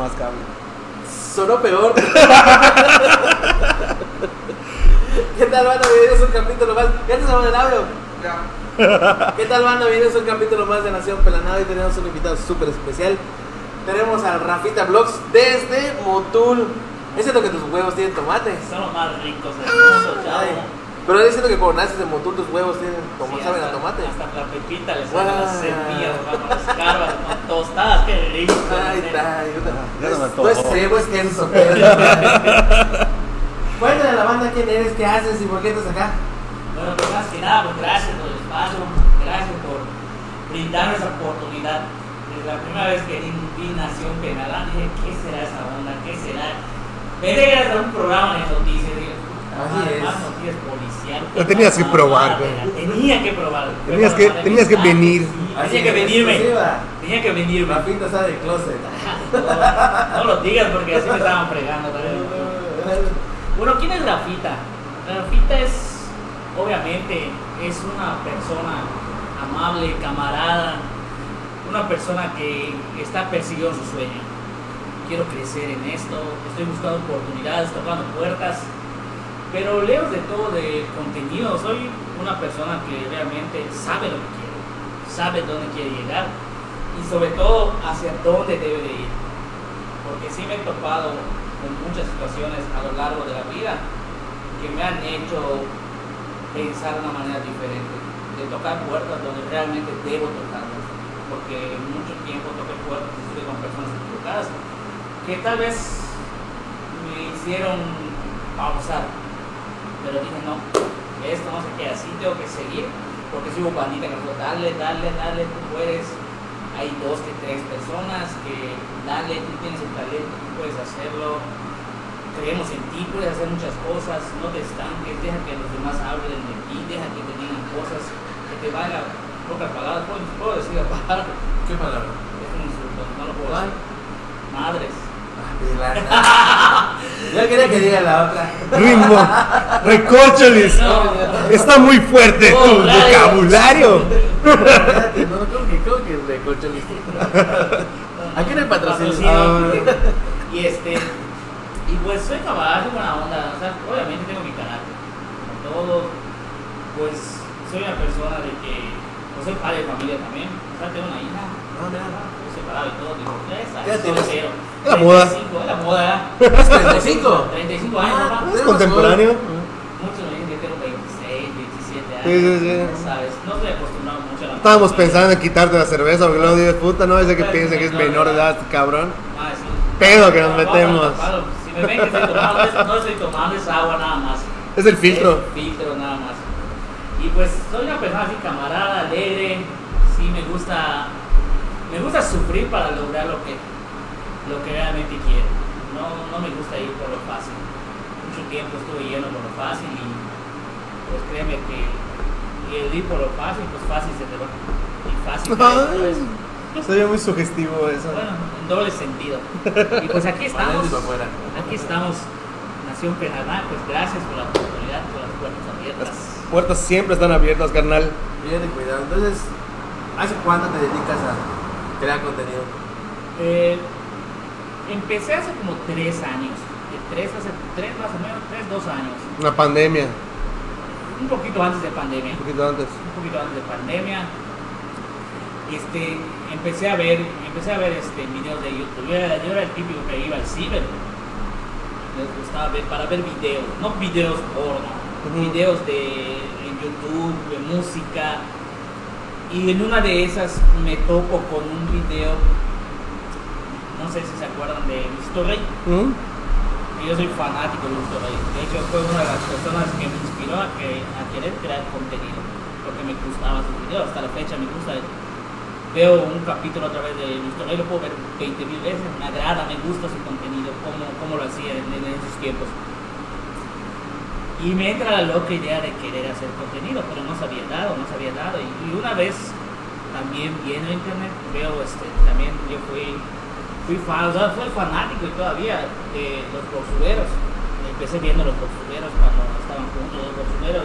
más cable. Sonó peor. ¿Qué tal, banda? Bienvenidos a un capítulo más. ¿Ya te el audio? ¿Qué tal, banda? Bienvenidos a un capítulo más de Nación Pelanada y tenemos un invitado súper especial. Tenemos a Rafita Vlogs desde Motul. Es cierto que tus huevos tienen tomate. Son los más ricos del mundo, Ay, chavo. Pero es cierto que cuando naces en Motul tus huevos tienen como Sí, saben a tomate. Hasta la pepita le sacan las Guau. semillas, las carbas, ¿no? tostadas, qué rico. Ay, ¿no? está. Ya se me No antojó. es cebo, es queso. Cuéntale a la banda quién eres, qué haces y por qué estás acá. Bueno, pues más que nada, pues gracias por el espacio, gracias por brindarme esa oportunidad. Desde la primera vez que vi, Nación Penalán, dije, ¿qué será esa onda? ¿Qué será? Pensé que era un programa de noticias, dije, Así "Puta, es. más noticias policiales. Lo tenías que probar, güey. Tenía que probar. Tenías que- tenías que venir. Tenía que venirme. Tenía que venirme. Rafita sale del closet. No, no lo digas porque así me estaban fregando. Bueno, ¿quién es Rafita? Rafita es, obviamente, es una persona amable, camarada, una persona que está persiguiendo su sueño. Quiero crecer en esto, estoy buscando oportunidades, tocando puertas, pero lejos de todo de contenido, soy una persona que realmente sabe lo que quiere, sabe dónde quiere llegar y sobre todo hacia dónde debe de ir. Porque sí me he topado con muchas situaciones a lo largo de la vida que me han hecho pensar de una manera diferente, de tocar puertas donde realmente debo tocarlas. Porque mucho tiempo toqué puertas y estuve con personas equivocadas que tal vez me hicieron pausar. Pero dije, no, esto no se queda así, tengo que seguir. Porque si hubo pandita que me dijo, dale, dale, dale, tú puedes. Hay dos que tres personas que, dale, tú tienes el talento, tú puedes hacerlo. Creemos en ti, puedes hacer muchas cosas, no te estanques, deja que los demás hablen de ti, deja que te digan cosas, que te valga pocas palabras. ¿Puedo, puedo decir la palabra? ¿Qué palabra? Es un insulto, no lo puedo decir. Madres. Yo quería que diga la otra. Ritmo, recórcholis. Está muy fuerte tu vocabulario. Espérate, no, ¿cómo que, cómo que recorcholis? Aquí no hay patrocinio. Y este, y pues soy caballo, soy buena onda, o sea, obviamente tengo mi carácter, como todo, pues soy una persona de que, pues soy padre de familia también, o sea, tengo una hija, Ah, mira. Separado y todo, ¿Qué edad tienes? soltero. La moda. 35, es la moda, ¿Es 35? 35 años, Ah, papá. Es contemporáneo. Muchos me dicen que tengo 26, 27 años, Sí, sí, sí. ¿sabes? No estoy acostumbrado mucho a la Estábamos pensando en quitarte la cerveza porque luego dices, puta, no, ese que piensa que es menor de edad, cabrón. Ah, sí. Pedo que nos metemos. Si me ven que estoy tomando, es- no estoy tomando, es agua nada más. Es el filtro. Es filtro nada más. Y pues soy una persona así camarada, alegre, sí me gusta, me gusta sufrir para lograr lo que, lo que realmente quiero. No, no me gusta ir por lo fácil. Mucho tiempo estuve yendo por lo fácil y pues créeme que y el ir por lo fácil, pues fácil se te va. Y fácil. cae, ¿sabes? Se ve muy sugestivo eso. Bueno, en doble sentido. Y pues aquí estamos. Aquí estamos, Nación Penalá, pues gracias por la oportunidad, por las puertas abiertas. Las puertas siempre están abiertas, carnal. Bien, cuidado. Entonces, ¿hace cuánto te dedicas a crear contenido? Eh, empecé hace como tres años, de tres, hace tres más o menos, tres, dos años. Una pandemia, Un poquito antes de pandemia. un poquito antes. un poquito antes de pandemia. Este, empecé a ver, empecé a ver este videos de YouTube. Yo era, yo era el típico que iba al ciber. Me gustaba ver para ver videos, no videos porno, Ujú. videos de en YouTube, de música. Y en una de esas me topo con un video, no sé si se acuerdan de Listo Rey. ¿Mm? Yo soy fanático de Luis Rey. De hecho, fue una de las personas que me inspiró a, que, a querer crear contenido. Porque me gustaban sus videos. Hasta la fecha me gusta. Veo un capítulo a través de Luis Rey, lo puedo ver 20 mil veces. Me agrada, me gusta su contenido, cómo, cómo lo hacía en, en esos tiempos. Y me entra la loca idea de querer hacer contenido, pero no sabía nada, no sabía nada. Y, y una vez también viendo internet, veo este, también yo fui, fui fan, o sea, fui fanático y todavía de los boxuleros. Empecé viendo los boxuleros cuando estaban juntos los boxuleros.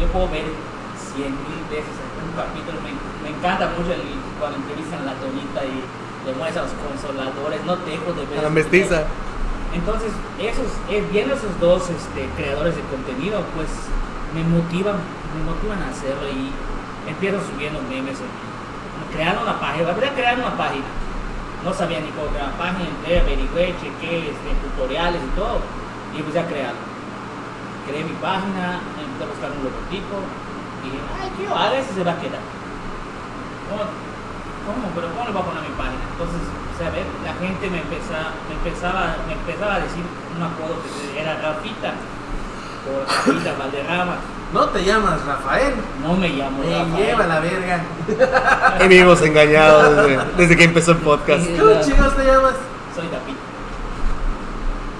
Yo puedo ver cien mil veces un capítulo. Me, me encanta mucho el, cuando entrevistan a la Tonita y, le mueves a los consoladores, no dejo de ver. A la mestiza. Entonces, esos, eh, viendo esos dos este, creadores de contenido, pues me motivan, me motivan a hacerlo y empiezo subiendo memes. Crear una página, voy a crear una página. No sabía ni cómo crear una página, entré, averigüé, chequé este, tutoriales y todo, y empecé a crearlo. Creé mi página, empecé a buscar un logotipo, y dije, ay, ¿qué yo haga? Ese se va a quedar. ¿Cómo? ¿Cómo? ¿Pero cómo le voy a poner a mi página? Entonces, sea, a ver, la gente me empezaba, me empezaba, me empezaba a decir un apodo que era Rafita, o Rafita Valderrama. No te llamas Rafael. No me llamo Me Rafael. lleva la verga. Y vivimos engañados desde, desde que empezó el podcast. ¿Cómo chicos te llamas? Soy David.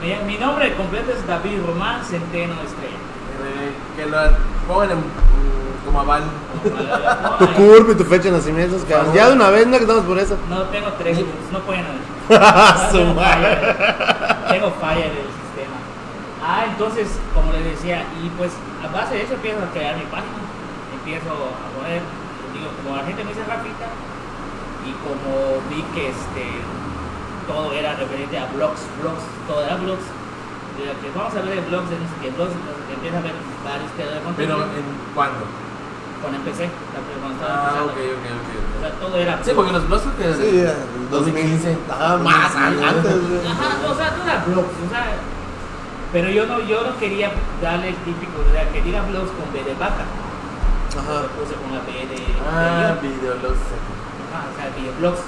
Mi, mi nombre completo es David Román Centeno Estrella. Eh, Que lo pongan en, mm, como aval. Tu CURP y tu fecha de nacimiento, cabrón. Ya de una vez, no que estamos por eso. No tengo tres, no pueden Su tengo madre. tengo falla del sistema. Ah, entonces, como les decía, y pues a base de eso empiezo a crear mi página. Empiezo a poner, digo, como la gente me dice Rafita, y como vi que este todo era referente a blogs, blogs, todo era blogs. digo, que vamos a ver de blogs, de no sé qué blogs, entonces empieza a ver varios creadores de Pero contenido. en cuándo? Cuando empecé, la cuando estaba Ah, ok, ok, ok. O sea, todo era. Sí, porque los blogs creo que Sí, ya, 2015. Ajá, Más antes, güey. Ajá, o sea, no era blogs, o sea, pero yo no, yo no quería darle el típico, o sea, que diga blogs con B de vaca. Ajá. Lo puse con la B de, de Ah, videoblogs. Ajá, o sea, videoblogs,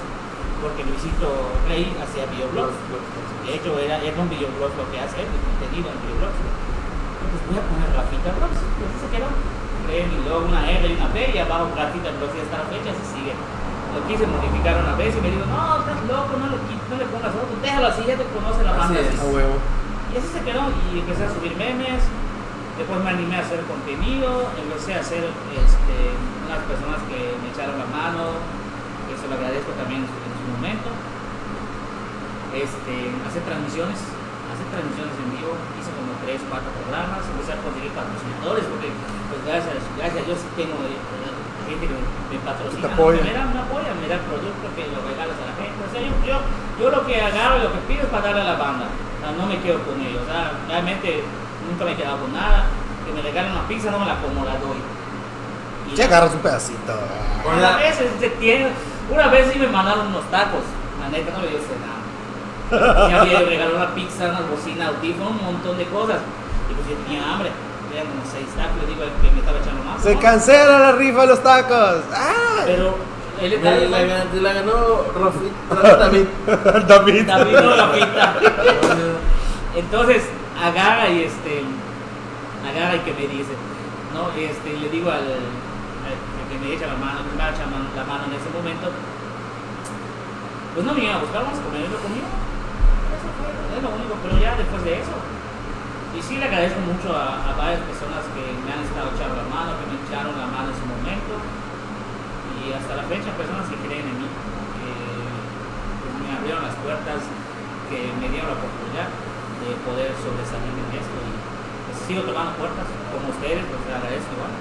porque Luisito Rey hacía videoblogs. De hecho, era, era un videoblog lo que hace él, el contenido en videoblogs. Entonces voy a poner Rafita Blogs, así se quedó. Mi logo, una R y una B, y abajo Blogs, y hasta la fecha se sigue. Lo quise modificar una vez y me dijo, no, estás loco, no le, qui- no le pongas otro, déjalo así, ya te conoce la Así banda. es. así A huevo. y así se quedó y empecé a subir memes. Después me animé a hacer contenido, empecé a hacer este, unas personas que me echaron la mano, que se lo agradezco también en su, en su momento. Este, hacer transmisiones, hacer transmisiones en vivo, 3, 4 programas, empecé a conseguir patrocinadores porque pues gracias, gracias a Dios tengo eh, gente que me, patrocina, me da, me apoya, me da producto que lo regalas a la gente. O sea, yo, yo, yo lo que agarro y lo que pido es para darle a la banda. O sea, no me quedo con ellos. O sea, realmente nunca me he quedado con nada. Que me regalen una pizza, no me la como, la doy. Y Ya agarras un pedacito. una vez se tiene, una vez sí me mandaron unos tacos. La neta no me dio nada. Ya había regalado una pizza, unas bocinas, audífonos, un montón de cosas. Y pues yo tenía hambre. Eran como seis tacos, le digo al que me estaba echando más. Se ¿no? cancela la rifa de los tacos. ¡Ah! Pero La, detalle la, gan- la ganó Rafi- Rafa David. David. David no la pinta. Entonces agarra y este agarra y que me dice, no, este le digo al, al que me echa la mano, me echa la mano- la mano en ese momento, pues no me iban a buscar, vamos a comer lo conmigo. Es lo único, pero ya después de eso. Y sí le agradezco mucho a, a varias personas que me han estado echando la mano, que me echaron la mano en su momento. Y hasta la fecha personas que creen en mí, me abrieron las puertas, que me dieron la oportunidad de poder sobresalir en esto. Y pues, sigo tomando puertas, como ustedes, pues les agradezco igual.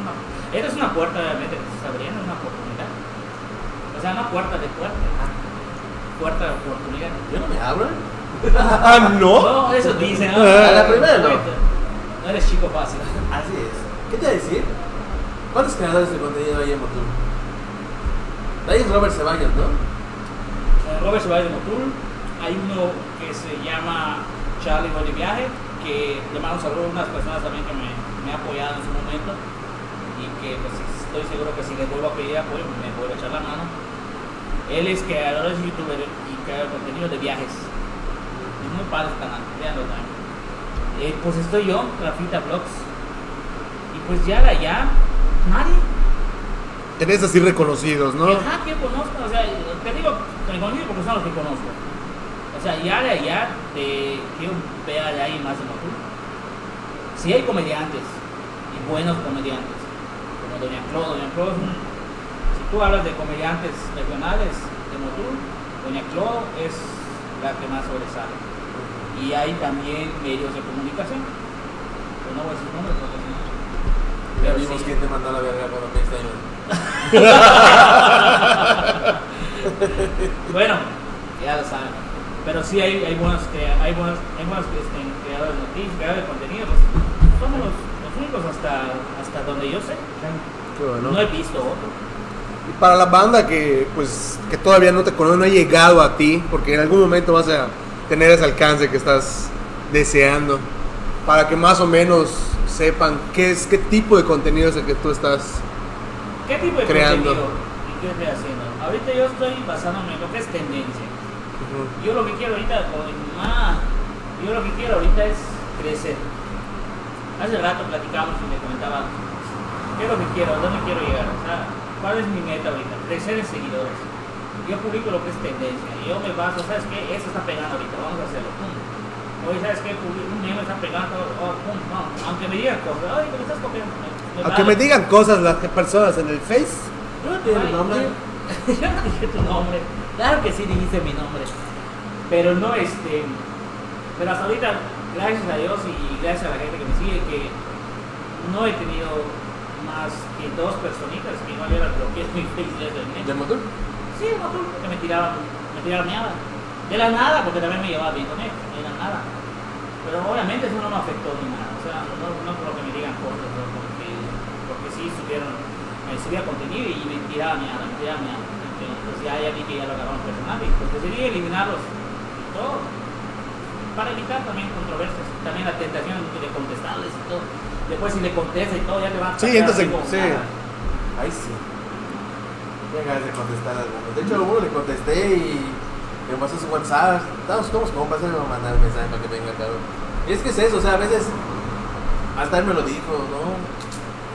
Una, esta es una puerta realmente que se está abriendo, es una oportunidad. O sea, una puerta de puerta. Puerta de oportunidad. Yo no me abro. Ah, no. No, eso dicen. ¿no? A la primera no. No eres chico fácil. Así es. ¿Qué te iba a decir? ¿Cuántos creadores de contenido hay en Motul? Ahí es Robert Ceballos, ¿no? Eh, Robert Ceballos de Motul. Hay uno que se llama Charlie Voy de Viaje, que le mando un saludo a unas personas también que me, me han apoyado en su momento y que pues estoy seguro que si les vuelvo a pedir apoyo me vuelvo a echar la mano. Él es creador, es youtuber y creador de contenido de viajes. Es muy padre canal, veanlo también. Eh, pues estoy yo, Rafita Vlogs. Y pues ya de allá, nadie. Tenés así reconocidos, ¿no? Ajá, que conozco, o sea, te digo, me conozco porque son los que conozco. O sea, ya de allá, de, quiero ver de ahí más de Motul. Sí hay comediantes, y buenos comediantes, como Doña Clo, Doña Clo es un, tú hablas de comediantes regionales de Motul, Doña Clo es la que más sobresale. Y hay también medios de comunicación, pero no voy a decir nombres porque si no. Ya vimos sí. quién te mandó a la verga cuando me extrañó. bueno, ya lo saben. Pero sí hay, hay buenos, crea- hay buenos, hay buenos este, creadores de noticias, creadores de contenido. Pues, somos los, los únicos hasta, hasta donde yo sé. Qué bueno. No he visto otro. Y para la banda que pues que todavía no te conoce, no ha llegado a ti, porque en algún momento vas a tener ese alcance que estás deseando, para que más o menos sepan qué es qué tipo de contenido es el que tú estás. ¿Qué tipo de Creando. contenido y qué estoy haciendo? Ahorita yo estoy basándome en lo que es tendencia. Yo lo que quiero ahorita, más, yo lo que quiero ahorita es crecer. Hace rato platicábamos y me comentaba, ¿qué es lo que quiero? ¿A ¿Dónde quiero llegar? O sea, ¿cuál es mi meta ahorita? Crecer en seguidores. Yo publico lo que es tendencia. Yo me baso, ¿sabes qué? Eso está pegando ahorita, vamos a hacerlo. Oye, ¿sabes qué? Publico un meme está pegando, oh, pum, no. Aunque me digan cosas, ay, me estás copiando. me- me Aunque vale. me digan cosas las personas en el Face, ¿No tiene Ay, nombre? Yo no dije tu nombre. Claro que sí dijiste mi nombre. Pero no este. Pero hasta ahorita, gracias a Dios y gracias a la gente que me sigue, que no he tenido más que dos personitas que igual era lo que es mi face desde el ¿De net. motor? Sí, no tú, que me tiraban, me tiraban mierda. De la nada, porque también me llevaba bien con él, de la nada. Pero obviamente eso no me afectó ni nada. O sea, no, no por lo que me digan cosas, ¿no? porque, porque sí subieron, me subía contenido y me tiraba mierda, me tiraba mierda. Entonces ya, ya vi que ya lo agarraron personal y pues decidí eliminarlos y todo. Para evitar también controversias, también la tentación de contestarles y todo. Después si le contesta y todo, ya te van a Sí, entonces, como sí. nada. Ahí sí. Tengo ganas de contestar algunos. De hecho, a uno le contesté y me pasó su WhatsApp. Estamos como compas, él me va a mandar un mensaje para que venga, cabrón. Y es que es eso, o sea, a veces. Hasta él me lo dijo, ¿no?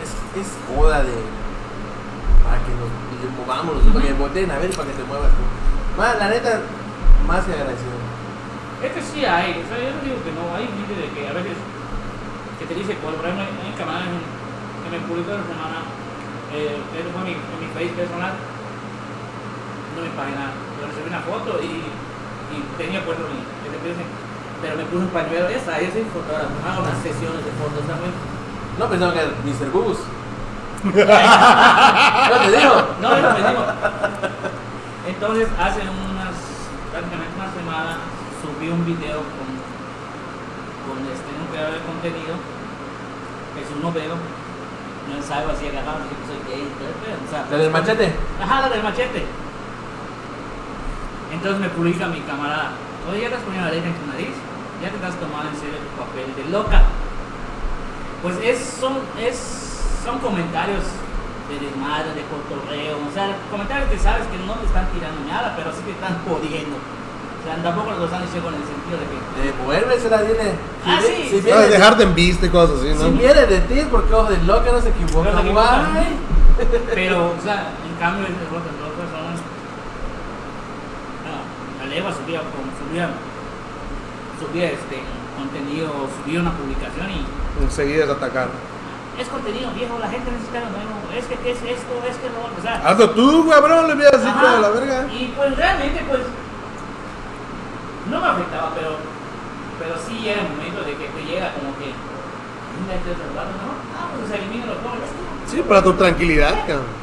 Es, es joda de. Para que nos movamos, para que volteen a ver, para que te muevas tú. Ma, la neta, más que agradecido. Es que sí hay, o sea, yo no digo que no, hay gente de que a veces que te dice, por ejemplo, hay un camarada que que me publicó esta semana, eh, fue mi, en mi face personal, no me nada, pero recibí una foto y, y tenía puesto mi, ese piercing, pero me puse un pañuelo, está, yo soy fotógrafo, hago unas sesiones de fotos, muy... No pensaba que era Mr. Bubus. No te digo. No, no me digo. Entonces, hace unas, prácticamente una semana, subí un video con, con este, creador de contenido, un novelo, no ensayo así agarrado, que soy gay, o sea, La del machete. Ajá, la del machete. Entonces me publica mi camarada, oye, ya te has ponido la letra en tu nariz, ya te has tomado en serio tu papel de loca. Pues es, son, es, son comentarios de desmadre, de cotorreo, o sea, comentarios que sabes que no te están tirando nada, pero sí te están jodiendo. O sea, tampoco lo están diciendo con el sentido de que... De moverse la tiene. Ah, sí, Si sí. no, viene, de dejarte en vista y cosas así, si ¿no? viene de ti es porque ojo de loca no se equivoca. No se equivoca. Pero, o sea, en cambio, esas otras dos personas, no, la leva subía, como subía, subía este contenido, subía una publicación y Enseguida es atacar. es contenido viejo, la gente necesita lo nuevo, es que es esto, es que lo otro, o sea, Hazlo tú, cabrón, le así ajá, toda la verga. Y pues realmente, pues, no me afectaba, pero, pero sí llega el momento de que te llega como que, mira, este otro ¿no? Ah, pues se elimina los pobres. Sí, para tu tranquilidad, cabrón.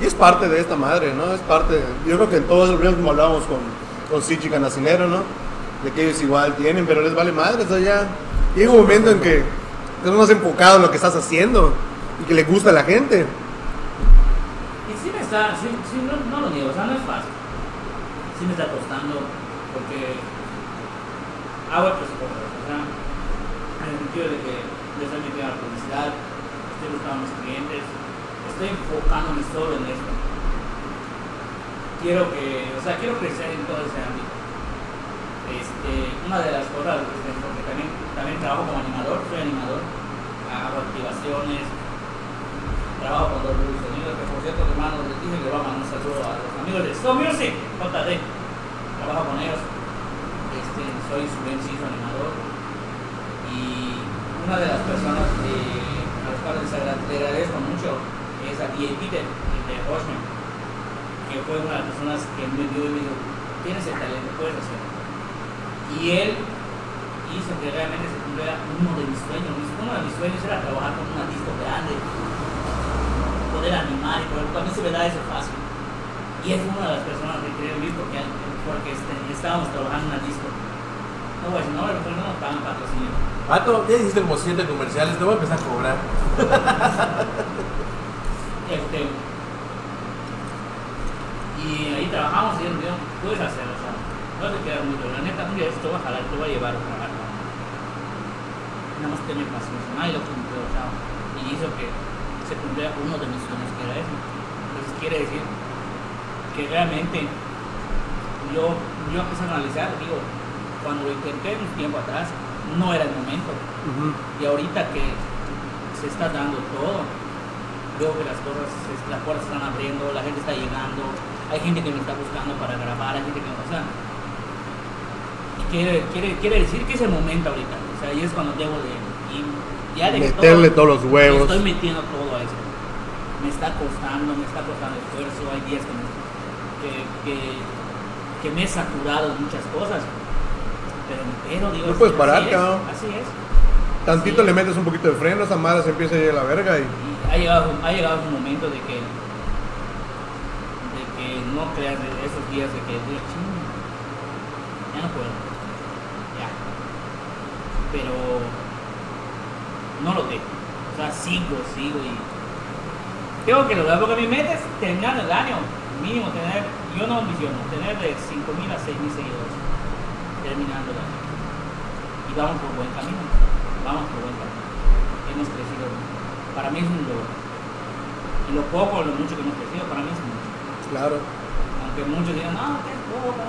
Y es parte de esta madre, ¿no? Es parte. Yo creo que en todos los como hablábamos con, con Sichi Canacinero, ¿no? De que ellos igual tienen, pero les vale madre, o ya. Llega un momento en que estás más enfocado en lo que estás haciendo y que le gusta a la gente. Y sí me está, sí, sí, no, no lo niego, o sea, no es fácil. Sí me está costando porque hago el presupuesto, o sea, en el sentido de que le estoy metiendo a la publicidad, estoy buscando a mis clientes, estoy enfocándome solo en esto. Quiero que, o sea, quiero crecer en todo ese ámbito. Este, una de las cosas, este, porque también, también trabajo como animador, soy animador, hago activaciones, trabajo con Dolby Sonido, que por cierto, hermano, les dije que le voy a mandar un saludo a los amigos de Stone Music, JD. Trabajo con ellos. Este, soy su inciso animador. Y una de las personas a las cuales le agradezco mucho es a D.A. Peter, el de Horseman, que fue una de las personas que me dio y me dijo, tienes el talento, puedes hacerlo. Y él hizo que realmente se cumpliera uno de mis sueños. Uno de mis sueños era trabajar con un artista grande, poder animar y poder, a mí se me da eso fácil. Y es una de las personas que quería vivir porque, porque este, estábamos trabajando en la disco. No decir, no, pero no nos pagan patrocinio. Vato, ya hiciste como siete comerciales, te voy a empezar a cobrar. Este, y ahí trabajamos y dijo, puedes hacerlo, o sea, no te queda mucho. La neta, un día esto va a jalar, te voy a llevar a trabajar. Nada más tener paciencia. Nadie lo cumplió, o sea, y hizo que se cumpliera uno de mis sueños, que era eso. Entonces quiere decir que realmente yo, yo empecé a analizar, digo, cuando lo intenté un tiempo atrás, no era el momento. Y ahorita que se está dando todo, veo que las cosas, las puertas están abriendo, la gente está llegando, hay gente que me está buscando para grabar, hay gente que o sea, quiere, quiere, quiere decir que es el momento ahorita, o sea, y es cuando debo de, y ya de Meterle todo- todos los huevos. Estoy metiendo todo a eso. Me está costando, me está costando esfuerzo, hay días que me, que, que, que me he saturado de muchas cosas, pero, pero digo, No puedes así parar, es, cabrón. Así es. Tantito Sí. le metes un poquito de freno, esa madre se empieza a ir a la verga y Y ha llegado, ha llegado un momento de que, de que no creas de esos días de que digo, "Ching, ya no puedo, ya. Pero no lo dejo, o sea, sigo, sigo y tengo que lograr, porque mi meta es terminar el año, mínimo tener, yo no ambiciono, tener de 5.000 a 6.000 seguidores, terminando el año. Y vamos por buen camino, vamos por buen camino. Hemos crecido, para mí es un logro. Y lo poco o lo mucho que hemos crecido, para mí es mucho. claro. Aunque muchos digan, no, que es poco.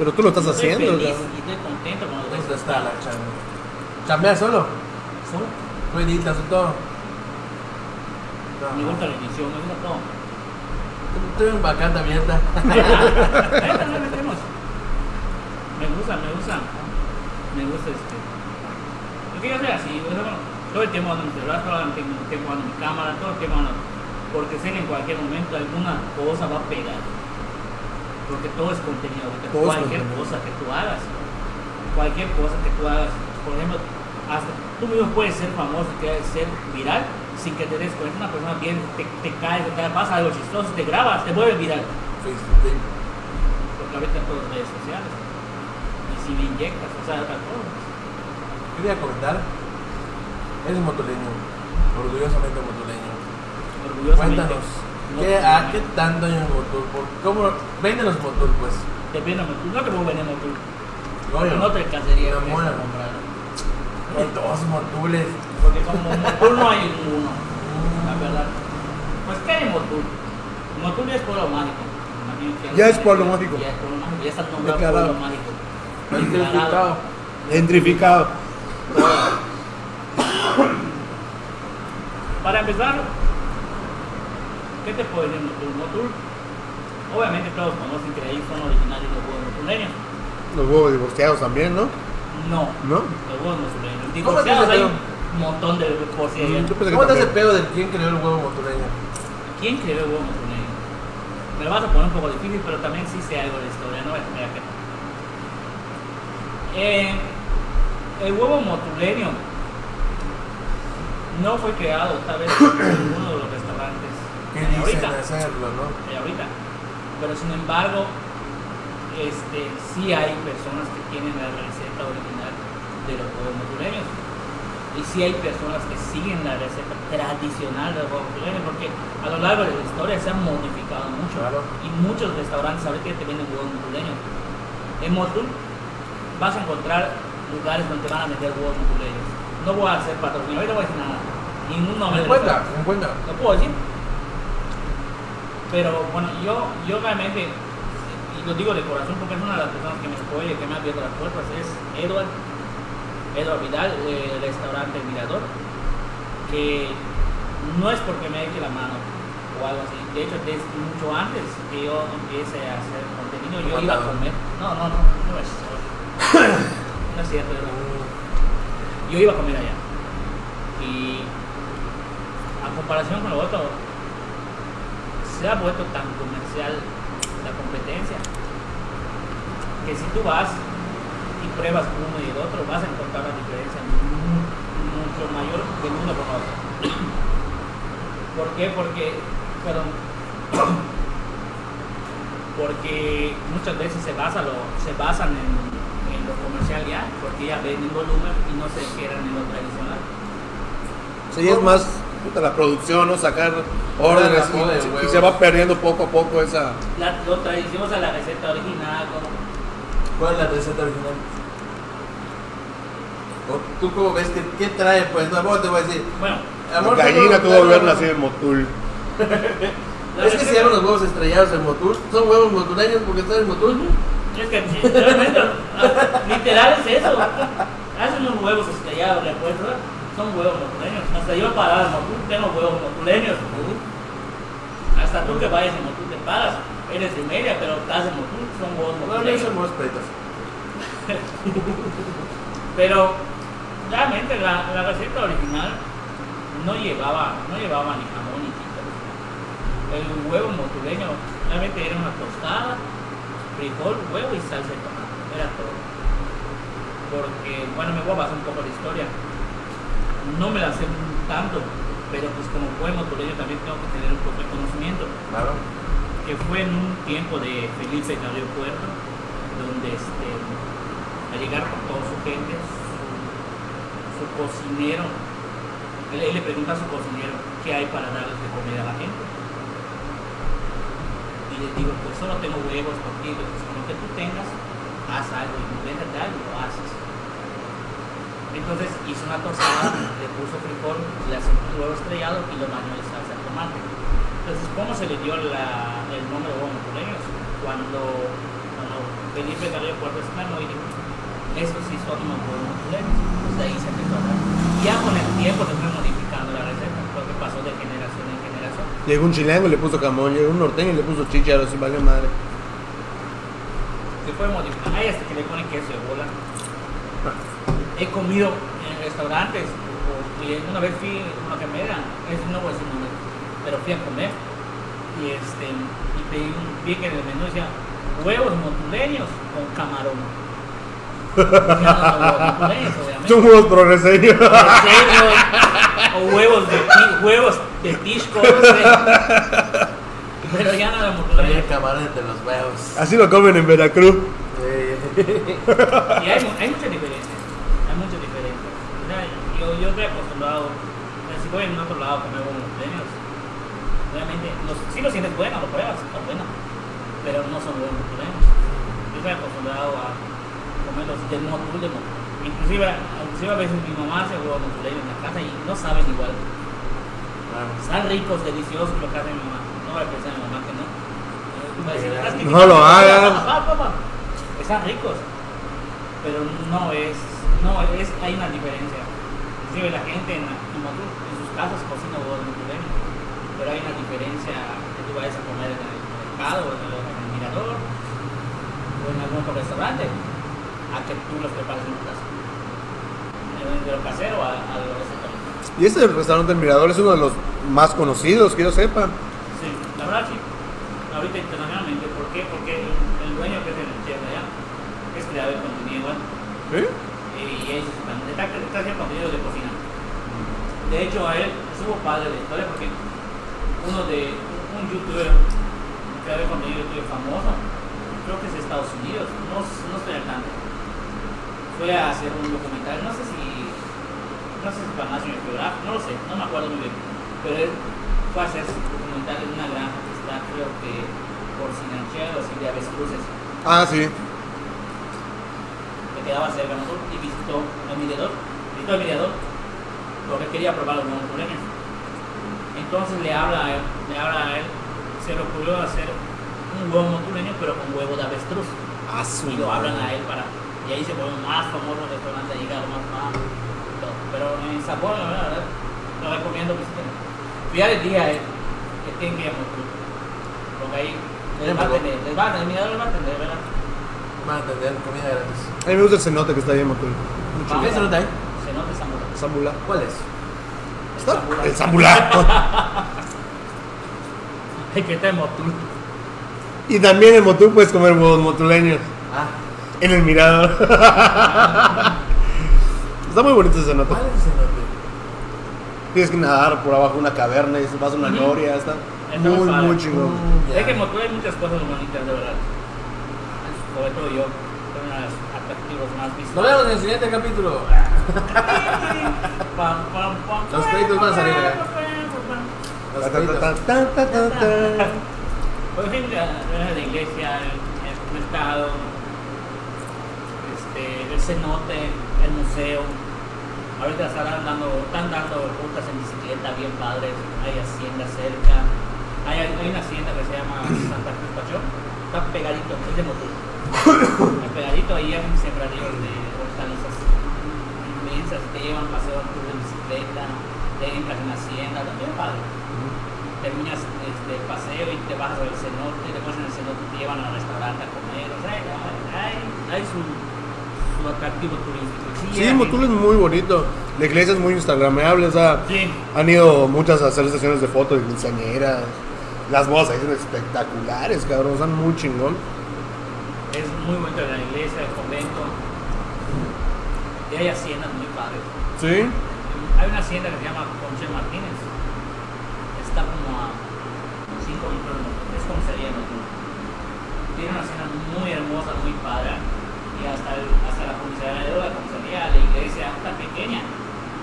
Pero tú lo estás Estoy haciendo, feliz y estoy contento con lo que ¿Dónde está la chamba? ¿Chambea solo? Solo. ¿Tú editas y todo? Me gusta la edición, me gusta todo. Estoy en vacante abierta. Metemos. Me gusta, me gusta. Me gusta este. Porque yo soy así, yo todo el tiempo ando en mi celular, todo el tiempo ando en mi cámara, todo el tiempo ando. Porque sé que en cualquier momento alguna cosa va a pegar. Porque todo es contenido, es cualquier contenido. cosa que tú hagas, cualquier cosa que tú hagas, por ejemplo, hasta tú mismo puedes ser famoso, ser viral, sin que te des cuenta, una persona viene, te, te cae, te pasa algo chistoso, te grabas, te vuelve viral Facebook. porque ahorita en todas las redes sociales. Y si le inyectas, o sea, otras cosas. Quería comentar. Eres motoleño. Orgullosamente motoleño. Orgullosamente. Cuéntanos. no ¿Qué, te- ¿A qué tanto hay en motor? ¿Por- ¿Cómo venden los motor, pues? Depende, no no te puedo vender motul. Coño. No te alcanzaría esta comprar. Hay dos motules. Porque como motul no hay uno, la verdad. Pues, ¿qué hay motul? Motul ya es pueblo mágico. Ya es pueblo mágico. Ya es pueblo mágico, ya está nombrado pueblo mágico. Identificado. Gentrificado. Para empezar, ¿qué te puedo decir Motul? Motul, obviamente todos conocen que de ahí son originarios los huevos motuleños. Los huevos divorciados también, ¿no? No, ¿No? los huevos motuleños. ¿Cómo te Divorciados hace hay pedo? un montón de por si hay- que ¿Cómo te hace pedo de quién creó el huevo motuleño? ¿Quién creó el huevo motuleño? Me lo vas a poner un poco difícil, pero también sí sé algo de historia, no voy a tener que Eh, el huevo motuleño no fue creado tal vez en uno de los restaurantes ¿Qué de dicen ahorita, hacerlo, no? ahorita. Pero sin embargo, este, sí hay personas que tienen la receta original de los huevos motuleños. Y sí hay personas que siguen la receta tradicional del huevo motuleño, porque a lo largo de la historia se han modificado mucho. Claro. Y muchos restaurantes ahorita te venden huevos motuleños. En Motul vas a encontrar lugares donde te van a vender huevos motuleños. No voy a hacer patrocinio, ahorita no voy a decir nada. Ningún nombre. ¿Me de cuenta? restaurante. ¿Me cuenta? Lo puedo decir. Pero bueno, yo, yo realmente, y lo digo de corazón porque es una de las personas que me apoya, que me ha abierto las puertas, es Edward, Edward Vidal, el restaurante Mirador, que no es porque me eche la mano o algo así. De hecho, desde mucho antes que yo empiece a hacer contenido, yo iba a comer. No, no, no, no es No es cierto, yo iba a comer allá. Y a comparación con lo otro, se ha vuelto tan comercial la competencia que si tú vas y pruebas uno y el otro, vas a encontrar la diferencia mu- mucho mayor del uno con otro. ¿Por qué? Porque, perdón, porque muchas veces se, basa lo, se basan en, en lo comercial ya, porque ya ven el volumen y no se quedan en lo tradicional. Sí, es más puta, la producción, ¿no? Sacar órdenes de y, se va perdiendo poco a poco esa... La, lo o sea, la receta original, ¿Cuál es la receta original? ¿O ¿Tú cómo ves que qué trae? Pues no, vos te voy a decir. Bueno, Amor, gallina tuvo que haber nacido en Motul. la Es que se llaman los huevos estrellados en Motul. Son huevos motuleños porque están en Motul. Es que literalmente, ah, literal es eso. Hacen unos huevos estrellados, ¿le puedes ver? Son huevos motuleños. Hasta yo parado en Motul tengo huevos motuleños. Hasta tú que vayas en Motul te paras. Eres de media, pero estás en Motul, son huevos No, no motuleños. son huevos pretos. Pero realmente la, la receta original no llevaba, no llevaba ni jamón ni chicha. El huevo motuleño realmente era una tostada, frijol, huevo y salsa de tomate. Era todo. Porque, bueno, me voy a basar un poco la historia. No me la sé tanto, pero pues como buen motuleño también tengo que tener un poco de conocimiento Claro. que fue en un tiempo de Felipe Carrillo Puerto, donde este, al llegar con toda su gente, su, su cocinero, él, él le pregunta a su cocinero qué hay para darles de comida a la gente. Y les digo, pues solo tengo huevos, tortillas, pues con lo que tú tengas, haz algo, invéntate algo, lo haces. Entonces hizo una tostada, le puso frijol, le hizo un huevo estrellado y lo bañó en salsa de tomate. Entonces, ¿cómo se le dio la- el nombre de huevos motuleños? Cuando, cuando Felipe Carrillo Puerto Esclavo y dijo, estos sí son unos huevos motuleños. Entonces de ahí se empezó a. Ya con el tiempo se fue modificando la receta, porque pasó de generación en generación. Llegó un chilango y le puso jamón, llegó un norteño y le puso chícharos y valió madre. Se fue modificando. Hay hasta que le ponen queso de bola. He comido en restaurantes, o- y una vez fui a una camera, es, no voy a decir nombre, pero fui a comer y, este, y pedí un, vi que en el menú decía huevos motuleños con camarón. Ya no son huevos motuleños, obviamente. Son huevos progreseños. O huevos de, huevos de tisco, no sé. Pero ya no de Había motuleños. camarón entre los huevos. Así lo comen en Veracruz. Eh, Y hay mucha diferencia. Hay mucha diferencia. O sea, yo, estoy acostumbrado, si voy en otro lado a comer huevos motuleños, obviamente, los, si lo sientes bueno, lo pruebas, está bueno, pero no son huevos motuleños. Yo estoy acostumbrado a comer los de motul de motul. Inclusive, inclusive a veces mi mamá hace huevos motuleños en la casa y no saben igual. Están ricos, deliciosos lo que hace mi mamá. No voy a pensar en mi mamá que no. Va a decir, "Es que No lo hagas". Están ricos. Pero no es, no es, hay una diferencia. Inclusive la gente en, en, sus casas cocina huevos motuleños. Pero hay una diferencia que tú vayas a comer en el mercado, en el, en el mirador, o en algún otro restaurante, a que tú los prepares en tu casa. De lo casero a, a lo restaurante. Y este restaurante El Mirador es uno de los más conocidos, que yo sepa. Sí, la verdad sí. Ahorita internacionalmente, ¿por qué? Porque el, el dueño que es el chef allá es creador de contenido igual. ¿Sí? Y él está, haciendo contenido de cocina. De hecho, a él estuvo padre de historia porque uno de un youtuber, creador de contenido famoso, creo que es de Estados Unidos, no, no estoy al tanto. Fue a hacer un documental, no sé si, no sé si para National Geographic, no lo sé, no me acuerdo muy bien. Pero él fue a hacer su documental en una granja que está, creo que, por Sinanchero o de avestruces Ah, sí. Que quedaba cerca de nosotros y visitó el mirador, visitó el mirador porque quería probar los huevos motuleños. Entonces le habla a él, le habla a él, se le ocurrió hacer un huevo motuleño pero con huevo de avestruz. Ah, Y lo hablan a él para, y ahí se vuelve más famoso el restaurante, ha llegado más más. todo. Pero en sabor, la verdad, lo recomiendo que visiten. Ya les dije a él que tienen que ir a porque ahí les va a tener, les va, el mirador les va a atender, ¿verdad? Van a tener comida gratis. A mí me gusta el cenote que está ahí en. Mucho. Vamos. ¿Qué nota esa moda. Zambula. ¿Cuál es? ¿Está? El Zambula. Hay que estar en Motul. y también en Motul puedes comer huevos motuleños. Ah, En el Mirador. está muy bonito ese cenote. ¿cuál es ese cenote? Tienes que nadar por abajo una caverna y vas a una gloria. Está, Está Muy, padre. muy chingón. Mm, Es que ya. Motul hay muchas cosas bonitas, de verdad. Sobre todo yo, soy uno de los atractivos más vistos. Nos vemos en el siguiente capítulo. Pam, pam, pam. Los créditos van a salir, ¿eh? Los Ta, ta, créditos. ta, ta, ta, ta, ta. Por ejemplo, la la iglesia, el, el mercado, este, el cenote, el museo. Ahorita están dando, están dando rutas en bicicleta bien padres, hay hacienda cerca. Hay, hay una hacienda que se llama Santa Cruz Pachón, está pegadito, es de motor. Está pegadito ahí hay un sembradío de hortalizas inmensas, te llevan paseo por de bicicleta, te entras en la hacienda, también padre terminas este paseo y te vas al cenote, después en el cenote te llevan al restaurante a comer, o sea, hay, hay su, su atractivo turístico. Sí, hay- Motul es muy bonito. La iglesia es muy instagramable, o sea, Sí. han ido muchas a hacer sesiones de fotos de quinceañeras. Las bodas ahí son espectaculares, cabrón, son muy chingón. Es muy bonito la iglesia, el convento. Y hay haciendas muy padres. Sí. Hay una hacienda que se llama Conche Martínez. Está como a 5 minutos. Es como sería Motul. Tiene una hacienda muy hermosa, muy padre. Y hasta, el- hasta la comisaría, la comisaría, la iglesia, está pequeña.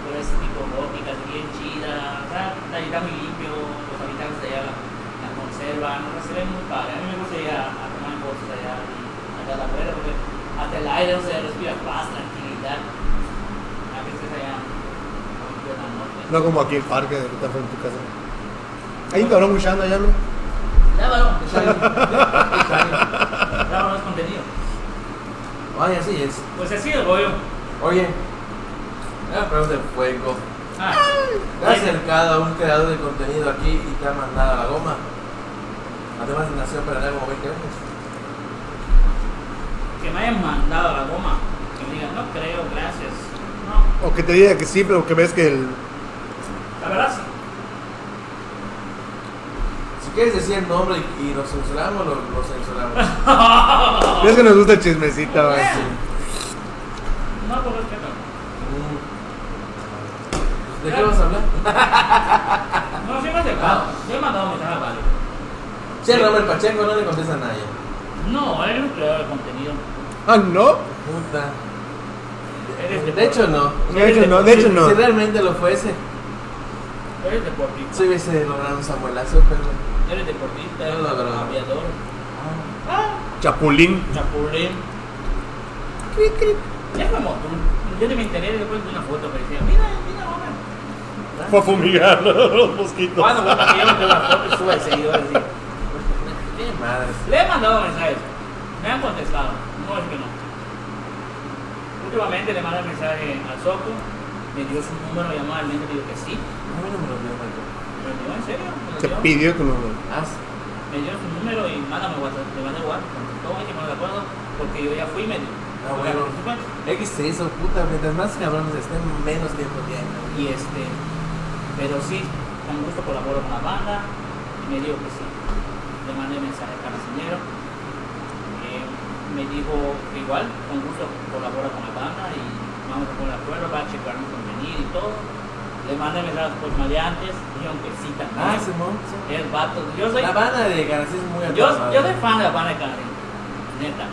Pero es tipo gótica, es bien chida. Está, está, está muy limpio. Los habitantes de allá la, la conservan. o sea, se ve muy padre. A mí me gusta ir a, a tomar fotos allá, la porque hasta el aire o sea, respira paz, tranquilidad. A veces allá, muy en la noche. No como aquí el parque, ahorita frente a tu casa. Hay un cabrón buchando allá, ¿no? Ya, varón, ya, es contenido. Ay, así es. Pues así el rollo. Oye, una pregunta de fuego. Ah, ¿Te has acercado a un creador de contenido aquí y te ha mandado a la goma? Además de Nación Paraná como 20 años. Que me hayan mandado a la goma. Que me digan, no creo, gracias. No, O que te diga que sí, pero que ves que el. la verdad sí. Si quieres decir el nombre y, y lo censuramos, lo, lo censuramos. Es que nos gusta el chismecito, güey. Sí. No, por respeto. Mm. ¿De qué vas a hablar? No, sí me he acercado. Yo he mandado mensaje a varios. Si el Robert Pacheco no le contesta a nadie. No, él es un creador de contenido. Ah, no. Puta. Eres De hecho, no. De hecho, no, de hecho, Si- no. Si realmente lo fuese, Eres deportista. se hubiese logrado un samuelazo, pero. Eres deportista, No eres lo logró. aviador. Ah. Ah, Chapulín. chapulín. Es como tú. Yo ni me enteré después de una foto que decía, mira, mira, hombre. Fue a fumigar los mosquitos. Cuando bueno, que yo me tengo la foto y sube seguidores Qué madres. Le he mandado mensajes. Me han contestado. No es que no. Últimamente le mandé mensaje al Soco. Me dio su número, llamó al me dijo que sí. Mí no me lo dio, Michael. Me lo dio en serio. Me lo Te dio. pidió tu número. Ah, sí. Me dio su número y mándame WhatsApp. Le mandé WhatsApp. Contestó, no de acuerdo. Porque yo ya fui y me dio. Ah, bueno. X se hizo, puta. Mientras más cabrones estén, menos tiempo tienen. Y este. Pero sí, con gusto colaboro con la banda. Y me dijo que sí. Le mandé mensaje a Carcinero. Me dijo igual, con gusto colabora con la banda y vamos a poner acuerdo, va a checar mi contenido y todo. Le mandé mensajes por maleantes, dijeron que sí también. Ah, Simón. sí. El vato, yo soy, La banda de García es muy yo, atrasada. yo soy fan de la banda de Karen, neta.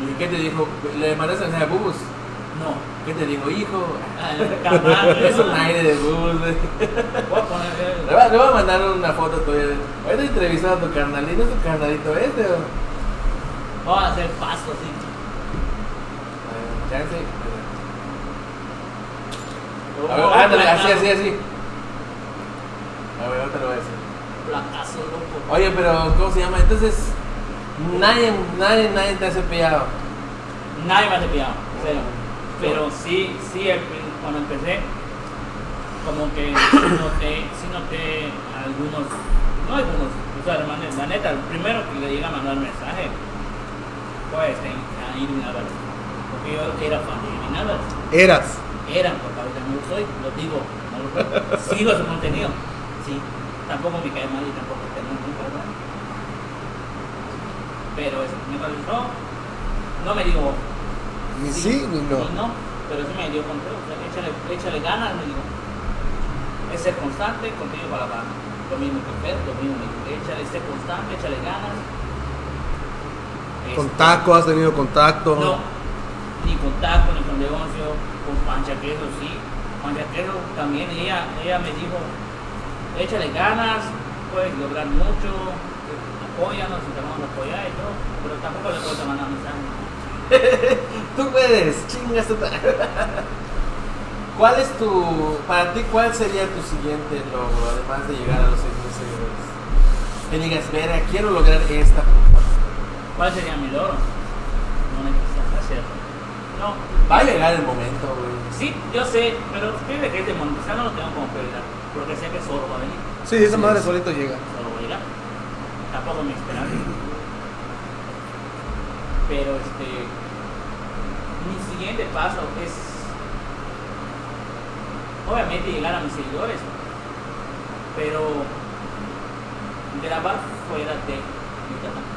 ¿Y qué te dijo? ¿Le mandaste mensaje a Bubus? No, ¿Qué te dijo, hijo? Es un aire de Bubus, güey. Voy a poner, eh, Le voy a- le voy a mandar una foto tuya. Ahorita entrevistando a tu carnalito, ¿es tu carnalito este o? Voy a hacer pasos así. Ah, Chance. A ver, ándale, así, así, así. A ver, ahorita lo voy a decir. Placazo, loco. Oye, pero ¿cómo se llama? Entonces, nadie, nadie, nadie te ha cepillado. Nadie me ha cepillado, cero. Pero sí, sí, el- cuando empecé, como que sí noté, sí noté algunos, no algunos, o sea, la neta, el primero que le llega a mandar mensaje a Irving Álvarez. Porque yo era fan de Irving Álvarez. Eras. Eran, porque ahorita no lo soy, lo digo, no lo soy. Sigo su contenido, sí. Tampoco me cae mal y tampoco tengo nunca, ¿verdad? Pero eso, me pareció, no me digo Ni sí, ni no. no, pero sí me dio control. O sea, échale, échale ganas, me digo. Es ser constante, contenido para la banda. lo mismo que Fer, lo mismo, me dijo, échale, esté constante, échale ganas. Este, Contacto, has tenido contacto. No, ni contacto, ni con Leoncio, con Panchaqueso, sí. Panchaqueso también, ella, ella me dijo, échale ganas, puedes lograr mucho, apóyanos y te vamos a apoyar y todo, pero tampoco le puedo mandar mensaje. Tú puedes, chingas tu ¿Cuál es tu, para ti, cuál sería tu siguiente logro, además de llegar a los 6.000 seguidores? Que digas, verga, quiero lograr esta. ¿Cuál sería mi logro? Monetizar, ¿cierto? No. Va a llegar el momento, güey. Sí, yo sé, pero fíjate que es de monetizar no lo tengo como prioridad, porque sé que solo va a venir. Sí, esa madre solito llega. Solo va a llegar. Tampoco me esperaba. Pero este. Mi siguiente paso es. Obviamente llegar a mis seguidores. Pero. Grabar fuera de Yucatán. O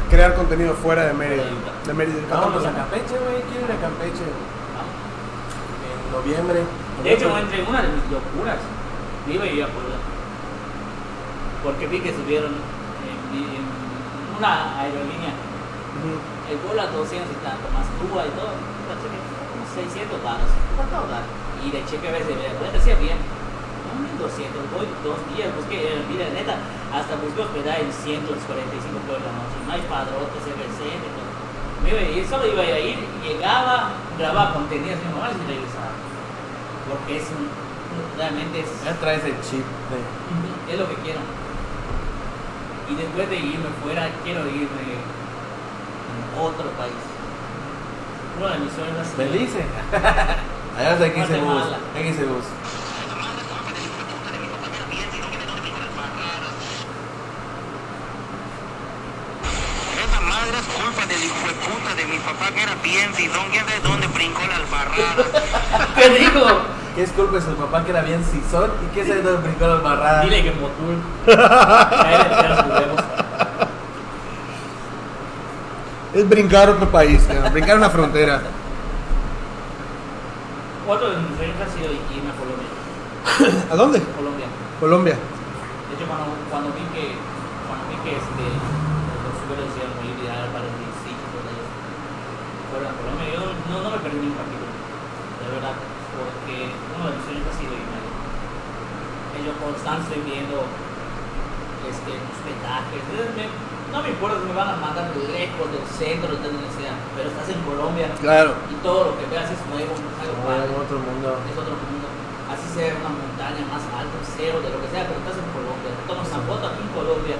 sea, crear contenido fuera de Mérida. De Mérida. Vámonos a Campeche, güey. Quiero ir a Campeche. En noviembre. De hecho, entre una de mis locuras, iba a ir a Puebla. Porque vi que subieron en, en una aerolínea Ujú. el vuelo a 200 y tanto, más Cuba y todo, como 600 baros, ¿cuánto dar? Y le chequé a veces, me decía bien, no 1200, voy dos días, busqué, eh, mira, neta, hasta busqué hospedar en 145 por la noche, no hay padrotes, todo. Me iba a ir, solo iba a ir, llegaba, grababa contenido así normales y regresaba. Porque es un, realmente es, Ya traes el chip de. es lo que quiero. Y después de irme fuera, quiero irme a otro país. Uno de mis sueños Belice. Allá está bus. Se bus. Esa madre es culpa del hijo de puta de mi papá que era bien sidón, quién sabe dónde brincó la albarrada. ¿Qué digo? ¿Qué es culpa de su papá que era bien sisón? ¿Y qué se dónde brincó la barrada? Dile que Motul. De. Es brincar a otro país, cara, brincar una frontera. Otro de mis sueños ha sido irme a Colombia. ¿A dónde? Colombia. Colombia. De hecho, cuando, cuando vi que, cuando vi que este, los superhéroes hicieron muy viral para el sí, todo ello, fueron a Colombia, yo no, no me perdí un partido, de verdad, porque uno de mis sueños ha sido. Y Yo constante estoy viendo este, hospedajes, no me importa si me van a mandar lejos del centro, de donde sea, pero estás en Colombia Claro. y todo lo que veas es nuevo, algo en padre otro mundo. es otro mundo. Así sea una montaña más alta, un cerro, de lo que sea, pero estás en Colombia. Tomas una foto aquí en Colombia.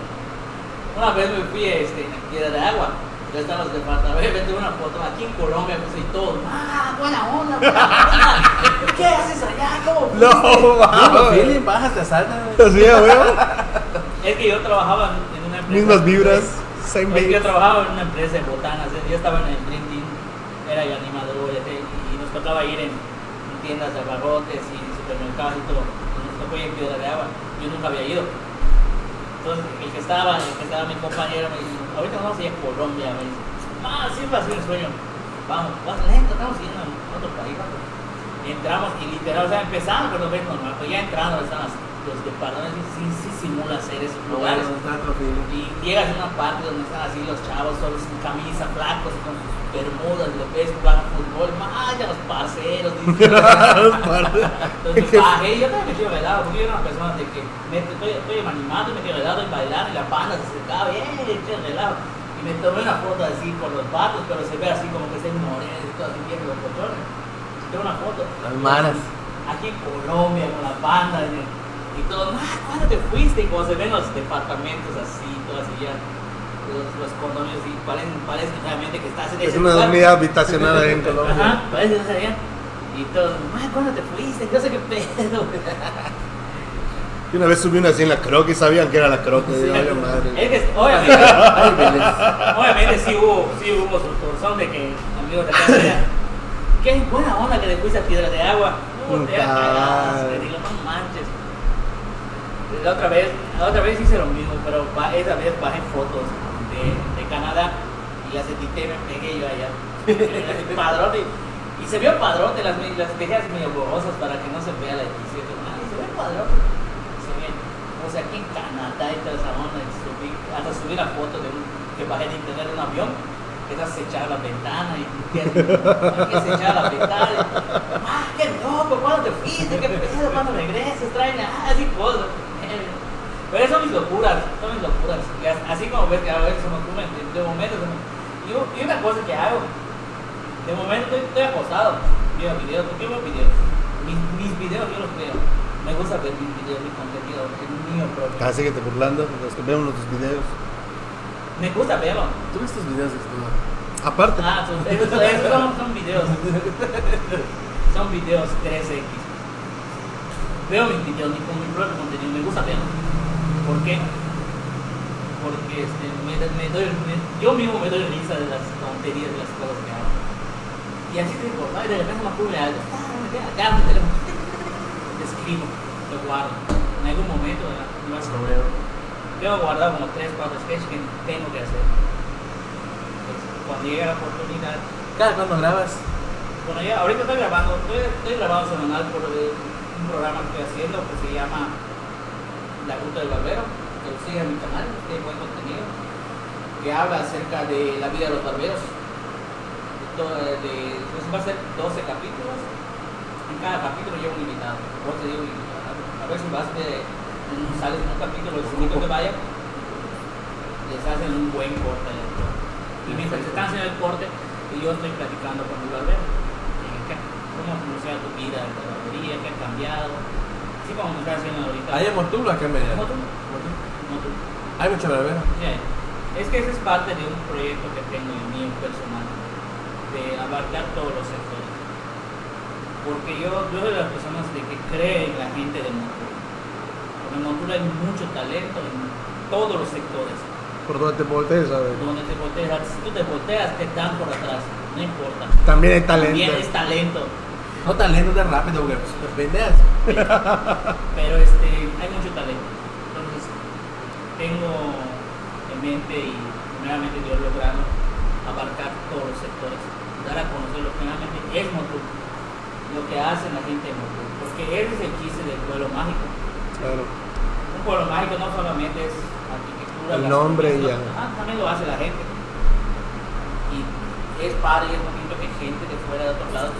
Una vez me fui este, en Piedra de Agua, ya están los departamentos, me tomé una foto aquí en Colombia, pues y todo. ¡Ah, buena onda, buena onda! ¿Qué haces allá? ¿Cómo fuiste?" No, vamos. feeling, bajas, te asaltan. Así. Es que yo trabajaba en una empresa. Mismas vibras, same Es que yo trabajaba en una empresa de botanas, ¿eh? yo estaba en el Dream Team, era yo animador y y nos tocaba ir en en tiendas de abarrotes y supermercados y todo. Y nos tocó ir en Piedra de Agua, yo nunca había ido. Entonces el que estaba, el que estaba mi compañero me dijo, ahorita vamos a ir a Colombia, me dice, ah, siempre ha sido un sueño. Vamos, vas lento, estamos yendo a otro país, vamos. Entramos y literal, o sea, empezamos con lo ves normal, pero ya entrando están las, los departamentos sí, sí simula ser esos No, lugares. Y llegas a una parte donde están así los chavos, todos sin camisa, flacos, con sus bermudas, lo ves jugando fútbol, vaya los parceros. dice. Entonces bajé y yo también me de lado, porque yo era una persona de que me estoy, estoy animando y me de lado y bailando y la banda se acercaba, ¡eh! De lado. Y me tomé una foto así con los patos, pero se ve así como que se moreno y todo así bien los botones. Tengo una foto. Las manos. Aquí en Colombia con la banda y, y todo, "Ah, ¿cuándo te fuiste? Y como se ven los departamentos así, todo así ya, los, los condominios y parecen, parece realmente que estás en Es ese una lugar. unidad habitacional ahí en Colombia. Ajá, parece que allá. Y todos, "Ah, ¿cuándo te fuiste? Yo sé qué pedo. Y una vez subí una así en la croque y sabían que era la croque. Sí. Digo, "Ay, madre". Es que, obviamente, obviamente sí hubo, sí hubo su de que amigos de acá. Qué buena onda que te fuiste a Piedra de Agua. No, te digo, no manches. La otra vez, la otra vez hice lo mismo, pero esa vez bajé fotos de, de Canadá y las edité, me pegué yo allá. Padrote. Y se vio padrote, las, las dejé medio borrosas para que no se vea la edición. Ah, se ve padrote. Se ve o sea, aquí en Canadá y toda esa onda, subí, hasta subí la foto de un, que bajé de internet de un avión, que se echaba la ventana y que, se echaba la ventana. ah, qué loco, ¿cuándo te fuiste? ¿Qué pedo? ¿Cuándo regresas? Traen ah, así cosas. Pero eso son mis locuras, son mis locuras. Así como ves que a veces se me ocurren de, de momento. se me- Y, una cosa que hago, de momento estoy, acostado, veo videos, porque veo videos. Mis, mis videos yo los veo. Me gusta ver mis videos, mi contenido, el mío propio. Casi que te burlando, los que vemos tus videos. Me gusta verlo. ¿Tú ves tus videos de esto? Aparte, Ah, son, esos, esos son, son videos. Son videos 3X. Veo mis videos ni con mi propio contenido, me gusta verlo. ¿Por qué? Porque este, me, me doy, me- yo mismo me doy risa de las tonterías de las cosas que hago. Y así tengo, ¿no? Y de repente me ocurre algo. Teléfono. Lo escribo, lo guardo. En algún momento ¿verdad? me vas a Lo veo. Tengo guardado como 3, 4 sketches que tengo que hacer. Pues, cuando llegue la oportunidad. ¿Cada cuándo grabas? Bueno, ya, ahorita estoy grabando, estoy, estoy grabando semanal por eh, un programa que estoy haciendo que se llama La Ruta del Barbero. Que lo sigan en mi canal, tiene buen contenido. Que habla acerca de la vida de los barberos. De, todo- de, pues va a ser 12 capítulos. En cada capítulo lleva un invitado. Eso te digo, a veces vas de, sales en un capítulo, el único que vaya, les hacen un buen corte. Y mientras se están haciendo el corte, y yo estoy platicando con mi barbero. eh, ¿qué- ¿Cómo funciona tu vida en la barbería? ¿Qué ha cambiado? Como haciendo ahorita. ¿Hay en Motul o acá en Medellín? Motul. Motul. Hay mucho barbero. Sí. Es que ese es parte de un proyecto que tengo en mío personal, de abarcar todos los sectores. Porque yo, yo soy de las personas de que cree en la gente de Motul. Porque en Motul hay mucho talento en todos los sectores. por donde te voltees, a ver. Donde te volteas, si tú te volteas, te dan por atrás, no importa. También hay talento. También es talento. No tan lento, tan rápido, porque pues, te pendeas. Pero este, hay mucho talento. Entonces, tengo en mente y primeramente yo he logrado abarcar todos los sectores, dar a conocer lo que realmente es Motul, lo que hace la gente de Motul. Porque ese es el chiste del pueblo mágico. Claro. Un pueblo mágico no solamente es arquitectura, El nombre y ya. ah, también lo hace la gente. Y es padre y es bonito que gente de fuera de otros lados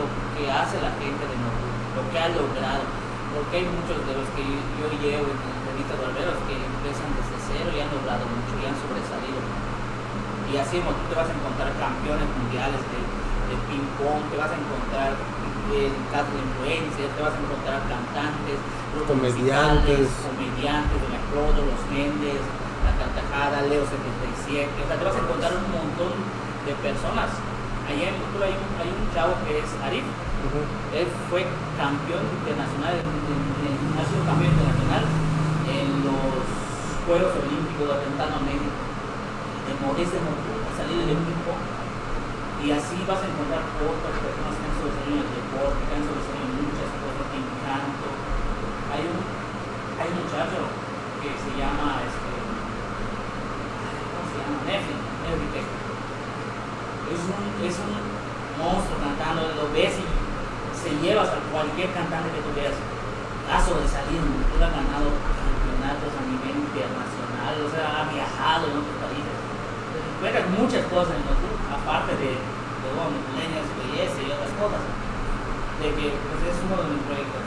lo que hace la gente de Motul, lo que ha logrado. Porque hay muchos de los que yo llevo en entrevistas barberos que empiezan desde cero y han logrado mucho y han sobresalido. Y así en Motul te vas a encontrar campeones mundiales de, de ping-pong, te vas a encontrar eh, casos de influencers, te vas a encontrar cantantes, Comediantes. comediantes, de la Clodo, los Méndez, la Cartajada, Leo 77, o sea, te vas a encontrar un montón de personas. Allá en hay un, hay un chavo que es Arif, él fue campeón internacional, en- en- en- ha sido campeón internacional en los Juegos Olímpicos de Atentado México. De Maurice de ha salido de un equipo. Y así vas a encontrar otras personas que han sobresalido en el deporte, que han sobresalido en muchas cosas, en canto. Hay un, hay un muchacho que se llama, este, ¿cómo se llama? Nefi, Nefi. Es un, es un monstruo cantando, lo ves y se llevas a cualquier cantante que tú veas. Ha sobresalido, tú ha ganado campeonatos a nivel internacional, o sea, ha viajado en otros países. Encuentras muchas cosas en Motul, aparte de, de bueno, belleza y otras cosas. De que pues, es uno de mis proyectos.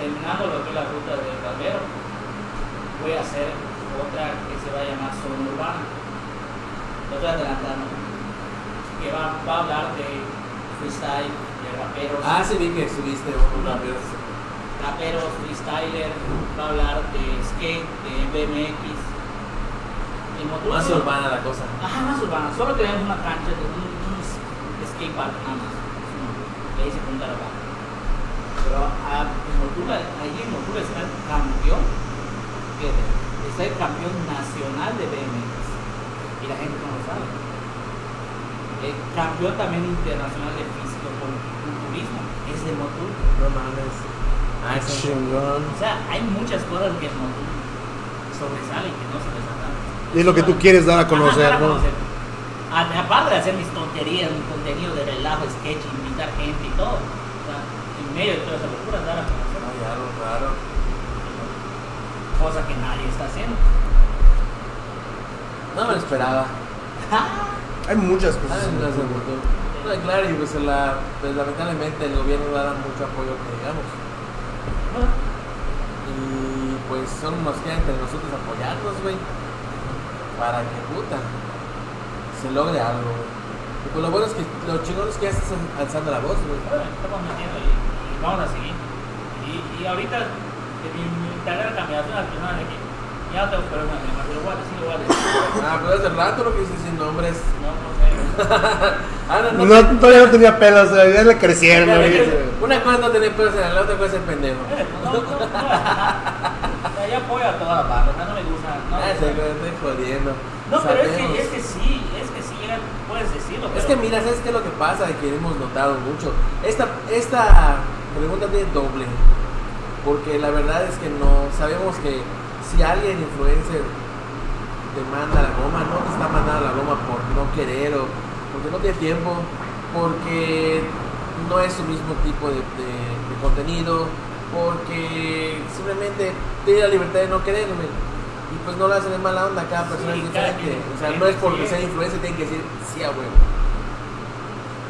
Terminando lo que es la ruta del barbero, voy a hacer otra que se va a llamar Zona Urbana. Lo estoy. Que va, va a hablar de freestyle, de raperos. Ah, sí, vi que subiste un rápido. raperos, freestyler, va a hablar de skate, de BMX. Más urbana la cosa. Ajá, más urbana. Solo tenemos una cancha de un, un skate park nada más. Le dice Punta la Baja. Pero a, en Motul, allí en Motul está el campeón, fíjate, está el campeón nacional de BMX. Y la gente no lo sabe. El campeón también internacional de físico-culturismo es de Motul. No mames. Ah, Chingón. O sea, hay muchas cosas que en Motul sobresalen que no dan. Y es lo que tú quieres dar a conocer, Ajá, dar a ¿no? conocer. Aparte de hacer mis tonterías, mi contenido de relajo, sketch, invitar gente y todo. O sea, en medio de toda esa locura, dar a conocer. Ay, algo raro. cosa que nadie está haciendo. No me lo esperaba. Hay muchas Ah, cosas. se votó. No, claro, y pues, la, pues lamentablemente el gobierno no da mucho apoyo que digamos. Y pues son nos queda entre nosotros apoyarnos, güey. Para que puta se logre algo, güey. Y pues lo bueno es que lo chingón es que ya estás alzando la voz, güey. Bueno, estamos metiendo y, y vamos a seguir. Y, y ahorita, de mi, mi cambió, soy una persona de que ya no tengo problema pero igual, sí lo voy a decir. Ah, pero hace rato lo que dices sin nombres. No, no sé. Ah, no, no. No, todavía no tenía pelos, ya le crecieron. Una cosa es no tener pelos en la otra cosa es ser pendejo. Eh, No, no, no. Yo apoyo a toda la banda, no me gusta. No, Ah, se me estoy jodiendo. no pero es que, es que sí, es que sí, ya puedes decirlo. Es pero- que mira, ¿sabes qué es lo que pasa? Que hemos notado mucho. Esta, esta pregunta tiene doble. Porque la verdad es que no sabemos que si alguien influencer te manda la goma, no te está mandando la goma por no querer o porque no tiene tiempo, porque no es su mismo tipo de, de- de contenido, porque simplemente tiene la libertad de no querer, güey. Y pues no lo hacen de mala onda, cada persona Sí, es diferente. O sea, no es porque sea influencer, tienen que decir sí a huevo.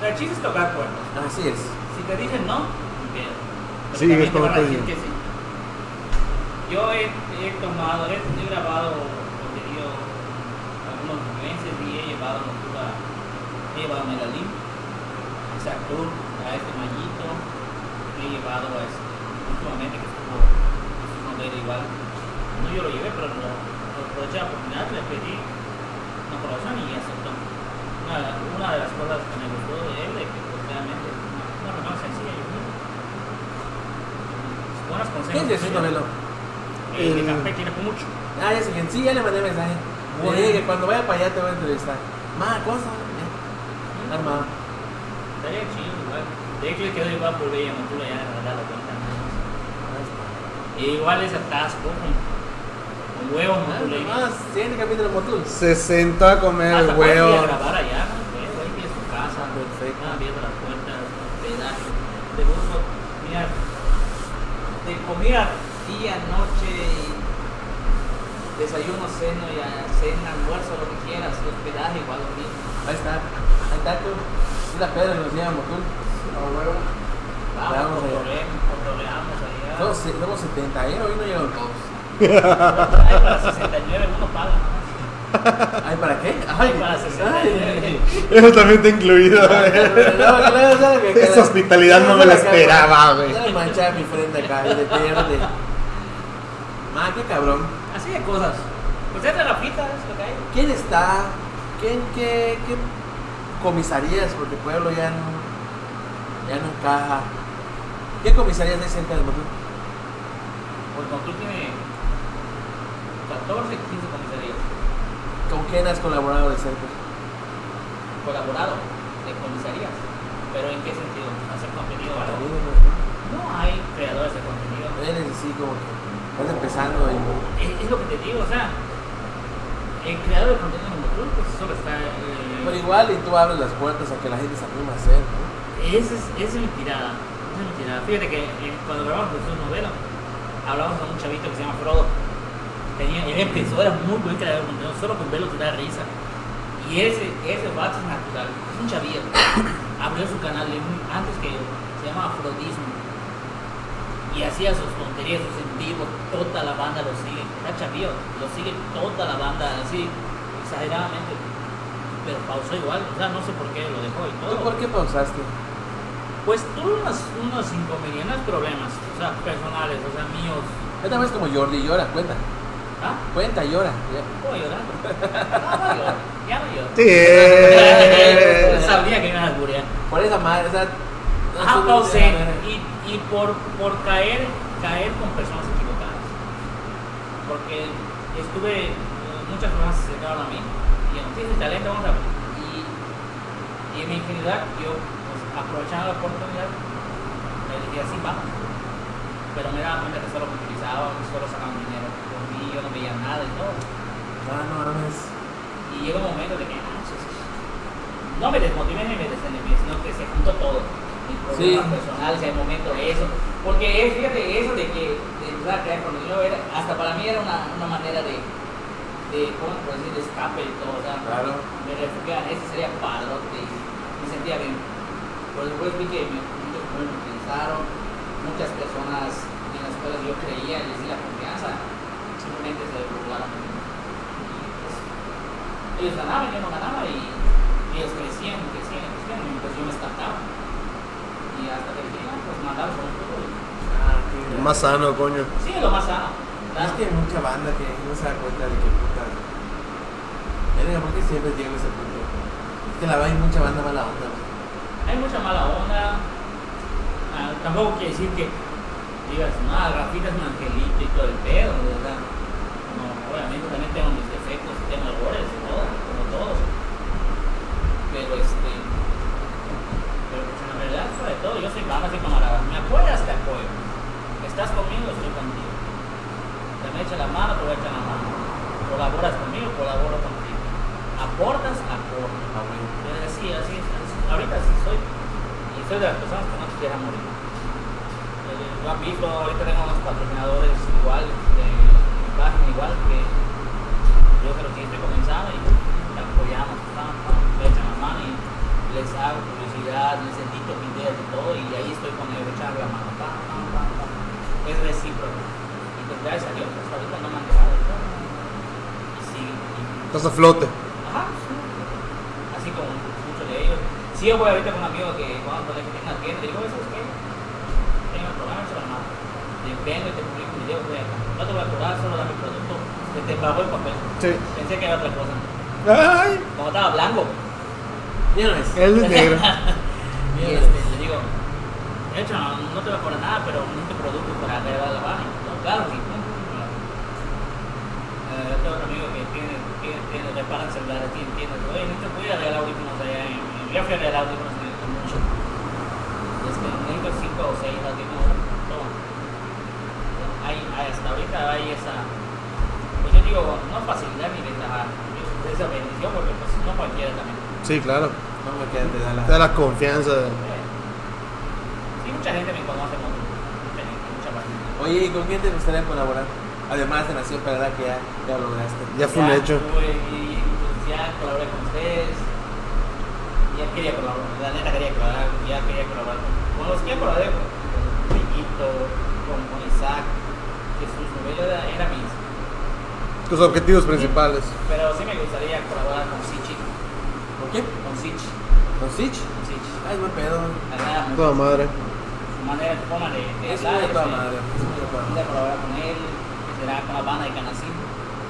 El chiste es tocar puertas. Así es. Si te dicen no, bien. Sí, es te como te que sí. Yo he, he tomado, he, he grabado contenido algunos meses y he llevado a he llevado a Melalín, a ese actor, a este Mayito, he llevado a este, últimamente que estuvo, con él igual. No yo lo llevé, pero lo, aproveché la oportunidad, le pedí una colaboración y aceptó. Una, una de las cosas que me gustó de él es que pues, realmente es una, una persona sencilla y humilde. Buenas consejos. ¿Quién Eh, de El- café tiene mucho. Ah, ya quién. Sí, ya le mandé mensaje. Le Bueno. dije que cuando vaya para allá te voy a entrevistar. Ma, cosa. Ya. Armado. Estaría chido igual. De hecho, le quedó igual por Bella Montula ya de la cuenta. E igual es atasco con, huevos Montula. Ah, siguiente capítulo de Motul. Se sentó a comer el Hasta puedes ir a huevo. grabar allá, ¿no? Huevo, ahí tienes tu casa. Perfecto. Están abiertas las puertas, hospedaje. De gusto, mira, de comida, día, noche, y desayuno, ceno, y a- cena, almuerzo, lo que quieras, hospedaje, igual lo mismo. Ahí está. Ahí está tú. Es la pedra nos lleva a Motul. Vamos, Vamos cotorreamos allá. Somos, somos 70, ¿eh? Hoy no llegaron todos. Ay, para 69 uno paga. ¿Ay, para qué? Ay, para 69. Eso también está incluido. güey. Esa Esa hospitalidad no me la esperaba, güey. Manchaba mi frente acá, y de verde. Ma, qué cabrón. De cosas. Pues es de la pita, es lo que hay. ¿Quién está? ¿Quién, qué, qué comisarías? Porque el pueblo ya no, ya no encaja. ¿Qué comisarías hay cerca del Motul? Pues tú tiene 14, 15 comisarías ¿Con quién has colaborado de cerca? colaborado de comisarías. Pero ¿en qué sentido? ¿Hacer contenido? Eres No hay creadores de contenido. así como que estás empezando y... Es, es lo que te digo, o sea, el creador de contenido en Motul, pues solo está. eh, Pero igual y tú abres las puertas a que la gente se anime a hacer, ¿no? Esa es, esa es mi tirada. Esa es mi tirada. Fíjate que eh, cuando grabamos Jesús Novela, hablamos con un chavito que se llama Frodo. Tenía, él empezó, era muy buen creador de contenido, solo con verlo te da risa. Y ese, ese vato es natural, es un chavillo. Abrió su canal de antes que yo, se llama Afrodismo. Y hacía sus tonterías, sus en vivo, toda la banda lo sigue. Está chavillo, lo sigue toda la banda, así, exageradamente. Pero pausó igual, o sea, no sé por qué lo dejó y todo. ¿Tú por qué pausaste? Pues tuve unos, unos inconvenientes, problemas, o sea, personales, o sea, míos. Esta vez como Jordi llora, cuenta. ¿Ah? Cuenta, llora. ¿Puedo llorar? No, no lloro, ya no lloro. Sí. Sabía que me ibas a. Por esa madre, o sea... no Ajá, solo- pausé y, y por, por caer, caer con personas equivocadas. Porque estuve, muchas personas se acercaron a mí y yo, tienes el talento, vamos a ver. Y, y en mi ingenuidad, yo, pues, aprovechando la oportunidad, me dije así, vamos. Pero me daba cuenta que solo me utilizaban, solo sacaban dinero por mí, yo no veía nada y todo. Ah, no mames. Y llegó un momento de que, ah, no me desmotivé ni me desanimé, sino que se juntó todo. Sí. problemas personales, hay momentos de eso. Porque es, fíjate, eso de que de empezar a crear contenido era, hasta para mí era una, una manera de, de, ¿cómo puede decir?, de escape y todo. O sea, Claro. me refugiaba en eso, sería padrote y me sentía bien. Pero después vi que me, muchos me utilizaron, muchas personas en las cuales yo creía y les di la confianza, simplemente se burlaron de mí. Y, pues, ellos ganaban, yo no ganaba y ellos crecían, crecían, crecían y pues yo me estancaba. Y hasta que dije, "Ah, pues mandaron. Ah, Más sano, coño. Sí, es lo más sano. Es que hay mucha banda que no se da cuenta de que puta. Verga, ¿por qué siempre llego a ese punto? Es que la hay mucha banda mala onda, güey. Hay mucha mala onda. Ah, tampoco quiere decir que digas, no, Rafita es un angelito y todo el pedo, ¿verdad? No, obviamente también tengo mis defectos, tengo errores, todo, como todos. Pero este. Sobre todo, yo soy banda así camarada. Me apoyas, te apoyo. Estás conmigo, estoy contigo. Te me echa la mano, te voy la mano. Colaboras conmigo, colaboro contigo. Aportas. Eh, Sí, así es. así- Ahorita sí soy. Y soy de las personas que no quisiera morir. Eh, Lo han visto, ahorita tengo unos patrocinadores igual, de página igual, que yo creo que estoy comenzando y apoyamos, me echan la mano y les hago publicidad, les videos y todo, y ahí estoy con ellos echando la mano, pam, pam, pam, pam. Es recíproco. Y pues gracias a Dios, hasta ahorita no me han dejado. Y sí, y Estás a flote. Ajá, sí. Así como muchos de ellos. Si yo voy ahorita con un amigo que vamos a poner que tenga tienda, digo, ¿eso es qué? Tengo el programa, se lo mando. Vengo y te publico un video, voy acá. No te voy a cobrar, solo dame el producto. Te, te pago el papel. Sí. Pensé que era otra cosa. Ay, Como estaba blanco. No él es negro. Y este, le digo, de hecho, no, no te voy a cobrar nada, pero necesito producto para agregar la. No, claro, sí. Eh, tengo otro amigo que tiene, tiene, tiene reparan celulares, tiene tiendas. Oye, necesito voy a regalar audífonos allá en, yo fui a regalar audífonos en el mucho. Es que necesito cinco o seis audífonos. Toma. Hay, hasta ahorita hay esa, pues yo digo, no facilidad ni ventaja, esa bendición, porque pues no cualquiera también. Sí, claro. No la. Te da la confianza. Sí, mucha gente me conoce, ¿no? mucha. Oye, ¿y con quién te gustaría colaborar? Además de Nación Perada que ya, ya lograste. Ya fue un hecho. y, pues, ya colaboré con ustedes. Ya quería colaborar, la neta quería colaborar, ya quería colaborar con, los que colaboré, con, con Rillito, con, con Isaac, que sus novelas era, era mis. Tus objetivos principales. Pero sí me gustaría colaborar con Sichi, ¿Con quién? con Sich, ¿Con Sitch? con Sich. Ay, buen pedo. Me agrada mucho Toda madre. su manera, su forma de, de Es hablar. Es toda madre. colaborar con él, que será con la banda de Canacín,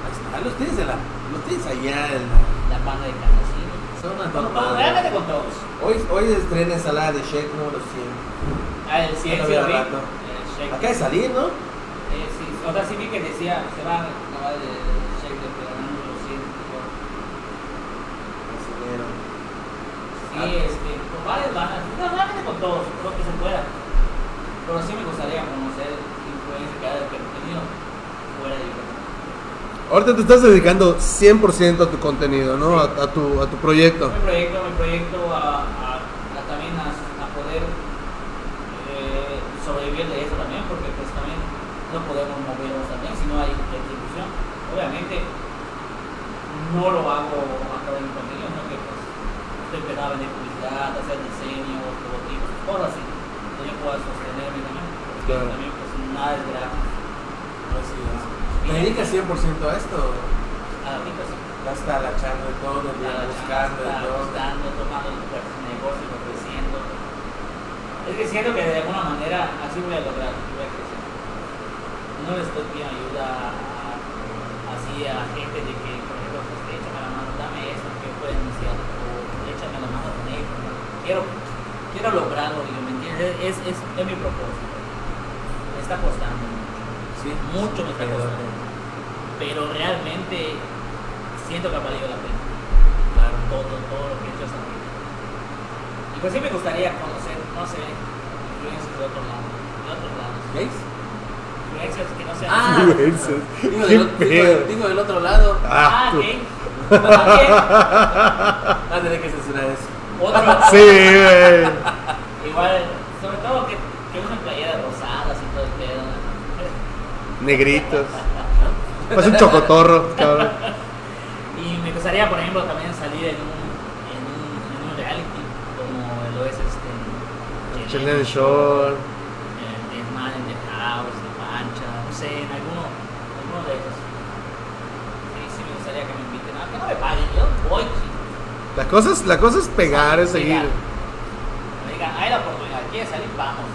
Ahí está. Los tienes, en la, los tienes allá en la. la banda de Canacín. Son una Con- con- realmente todos. Hoy, hoy estrena ensalada de shake número 100. Ah, el 100 Ya lo sí lo vi. Acaba de salir, ¿no? Eh, sí, o sea, sí vi que decía, se va de programa número 100. por- Brasilero. Sí, este, con varias bandas, no, realmente con todos, lo que se pueda. Pero sí me gustaría conocer influencia que haya de contenido fuera de Yucatán. Ahorita te estás dedicando 100% a tu contenido, ¿no? A, a tu, a tu proyecto. Mi proyecto, mi proyecto a, a, a también a, poder eh, sobrevivir de eso también, porque pues también no podemos movernos también si no hay retribución. Obviamente no lo hago a través de mi contenido, sino que pues pegado a vender publicidad, a hacer diseños, logotipos, cosas así. Entonces yo puedo sostenerme también, porque Claro. también pues nada es gratis. Así es. ¿Te dedicas 100% a esto? A la rica sí. Ya está la chamba de todo, el día buscando de todo. buscando, tomando pues, negocios, ofreciendo. Es que siento que de alguna manera así voy a lograr, voy a crecer. No les estoy pidiendo ayuda a- así a gente de que, por ejemplo, pues, échame la mano, dame esto, que puedes iniciar, o échame la mano con esto. ¿no? Quiero, quiero lograrlo, digo, ¿me entiendes? Es, es, es mi propósito. Me está costando mucho Sí. mucho me está costando. Pero realmente siento que ha valido la pena. Claro. Todo, todo lo que he hecho hasta aquí. Y pues sí me gustaría conocer, no sé, influencias de otros lados. De otros lados. ¿Veis? Influencias que no sean. Ah, Influencers. Digo Qué del, o- digo, pedo. digo del otro lado. Ah, tú. ok. También, Va a tener que censurar eso. Otro, Sí, güey. Igual, sobre todo que, que usan playeras rosadas y todo el pedo. Negritos. Parece un chocotorro, cabrón. Y me gustaría, por ejemplo, también salir en un, en un, en un reality, como lo es este. Sheldon Shore. De Man in the House, de Pancha, no sé, en alguno, alguno de esos. Sí, sí me gustaría que me inviten. Aunque no me paguen, yo voy. chico. La cosa es, la cosa es pegar, es seguir. Me digan, hay la oportunidad, ¿quieres salir? Vamos.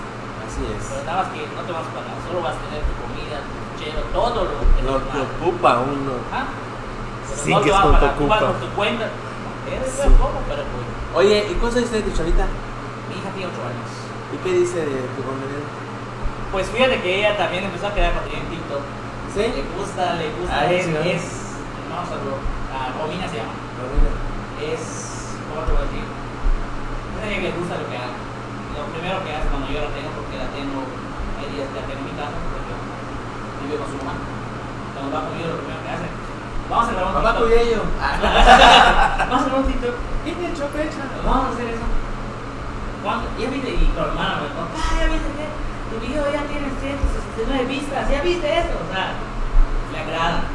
Así es. Pero nada más que no te vas a pagar, solo vas a tener tu comida, tu chero, todo lo que Lo que ocupa uno. ¿Ah? Pero Sí, no que te es a tú vas ocupa. con tu cuenta. Eres Sí. poco, pero pues. Oye, ¿y cómo dice tu chavita? Mi hija tiene 8 años. ¿Y qué dice de tu compañero? Pues fíjate que ella también empezó a crear contenido en TikTok. ¿Sí? Le gusta, le gusta. Ah, es, sí, ¿no? es, vamos a ver, ah, Romina se llama. Romina. Es, ¿cómo te voy a decir? Es alguien que le gusta lo que haga. Lo primero que hace cuando yo la tengo, porque la tengo, hay días que la tengo en mi casa, porque yo vivo con su mamá. Cuando va conmigo, lo primero que hace, vamos a grabar un Papá TikTok. Vamos a grabar un TikTok. ¿Qué te pecha? Vamos a hacer eso. ¿Cuándo? Ya viste, y tu hermana me dijo, papá, ya viste que tu video ya tiene 169 vistas, ya viste eso. O sea, le agrada.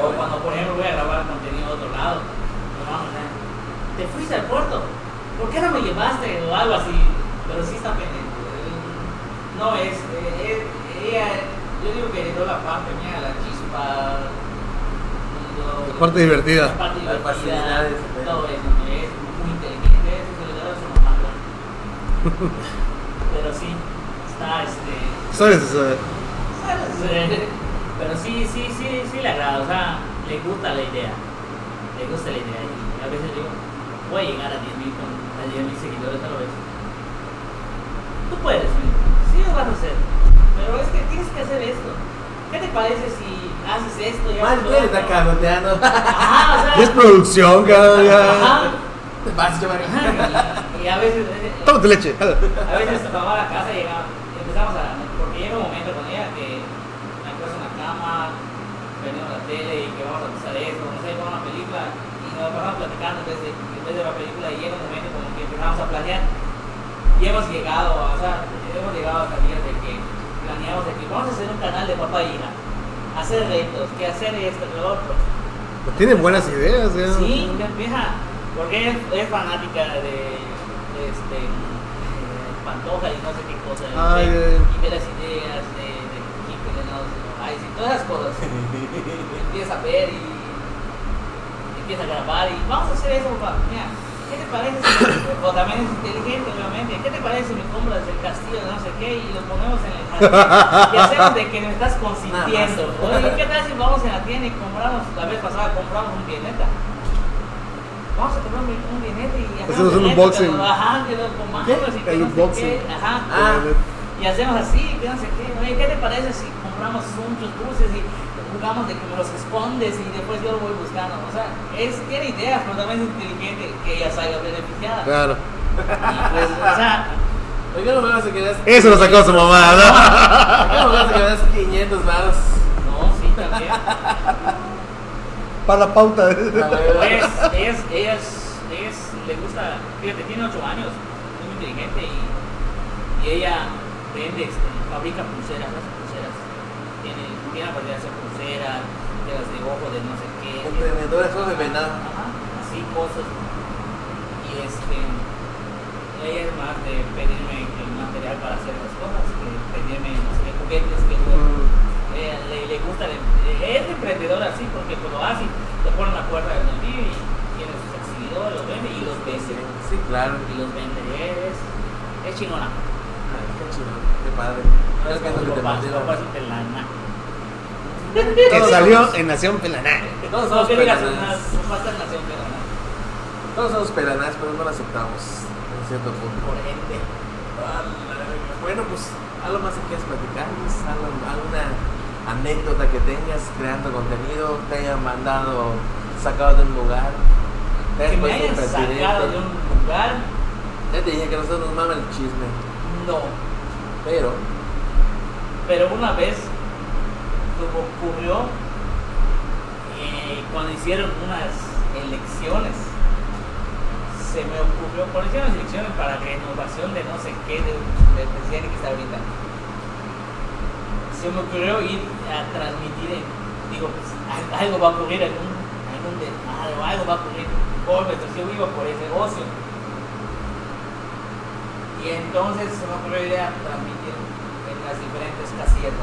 O cuando, por ejemplo, voy a grabar contenido a otro lado, me vamos a decir, te fuiste al puerto, ¿por qué no me llevaste? O algo así, pero sí está pendiente. No es, eh, es- ella, yo digo que heredó la parte mía, la chispa, lo- La parte divertida. la parte Las divertida, facilidades, ¿eh? todo eso, es muy inteligente, eso se le da a su mamá. ¿no? Pero sí, está este. ¿Sabes? Sea, ¿sabes? Pero sí, sí, sí, sí le agrada, o sea, le gusta la idea. Le gusta la idea. Y a veces digo, voy a llegar a 10.000 con a 10.000 seguidores a la vez. Tú puedes, sí lo vas a hacer. Pero es que tienes que hacer esto. ¿Qué te parece si haces esto y haces tú está cagoteando. Ajá, o sea. es producción, cabrón. Ya. Ajá. Vas, chaval. Y, a veces. eh, Tómate leche. a veces mamá a la casa y llegaba, y empezamos a. Porque llega un momento con ella que me acuesto en la cama, prendemos la tele y que vamos a pasar esto, no sé, vamos a una película y nos pasamos platicando en vez, de, en vez de la película y llega un momento como que empezamos a planear y hemos llegado, o sea, hemos llegado a salir de que planeamos de que vamos a hacer un canal de papá y hija, hacer retos, que hacer esto, que lo otro. Tiene buenas ideas, ya. Sí, empieza, porque es, es fanática de, de este eh, Pantoja y no sé qué cosa, Ay, ay. y ve las ideas de, de y todas esas cosas. empieza a ver y empieza a grabar y vamos a hacer eso, papá. Mira, ¿qué te parece? si- o también es inteligente, obviamente. ¿Qué te parece si me compras el castillo de no sé qué y lo ponemos en el jardín? Y hacemos de que me estás consintiendo. Oye, ¿qué tal si vamos en la tienda y compramos, la vez pasada compramos un vieneta? Vamos a comprar un, un y Hacemos un unboxing. pero, Ajá, que lo comamos y que El no sé qué, Ajá. Ah. Y hacemos así, que no sé qué. Oye, ¿qué te parece si compramos muchos dulces y jugamos de que me los escondes y después yo lo voy buscando? O sea, es, tiene ideas, pero también es inteligente que ella salga beneficiada. Claro. Y pues, o sea, Oye, no me vas a quedar. Eso lo sacó su mamá, ¿no? ¿Cómo vas a quedar 500 varos? no, sí, también. Para la pauta. Ella, es, ella es, es, le gusta, fíjate, tiene 8 años, es muy inteligente y, y ella vende, este, fabrica pulseras, pulseras. Tiene, tiene la habilidad de hacer pulseras, de las de ojo, de no sé qué. Emprendedores de venado. Ajá, así cosas. Y este, ella es más de pedirme el material para hacer las cosas, que pedirme, no sé, qué, juguetes, que Mm. ella le, le gusta, le- es emprendedora así, porque cuando hace, le pone una puerta en el vídeo y tiene sus exhibidores, los vende y los vende. Sí, claro. Y los vende, es, es chingona. Ay, qué chido, qué padre. No es que papá, su motiva. papá es un pelana. Que salió en Nación Pelaná. Todos No, somos digas, pelanás. nación pelana. Todos somos pelanás, pero no lo aceptamos. En cierto punto. Por gente. Bueno, pues algo más que quieras platicarnos, alguna anécdota que tengas creando contenido, te hayan mandado, sacado de un lugar, te Que hayan me puesto hayan sacado de un lugar, Ya te dije que a nosotros nos mama el chisme, no. pero Pero una vez ocurrió eh, cuando hicieron unas elecciones, se me ocurrió, por ejemplo, las elecciones para renovación de no sé qué, de- del presidente que está ahorita. Se me ocurrió ir a transmitir, digo, pues, al- algo va a ocurrir, algún, algún desmadre algo va a ocurrir. Por entonces yo iba por ese ocio. Y entonces se me ocurrió ir a transmitir en las diferentes casillas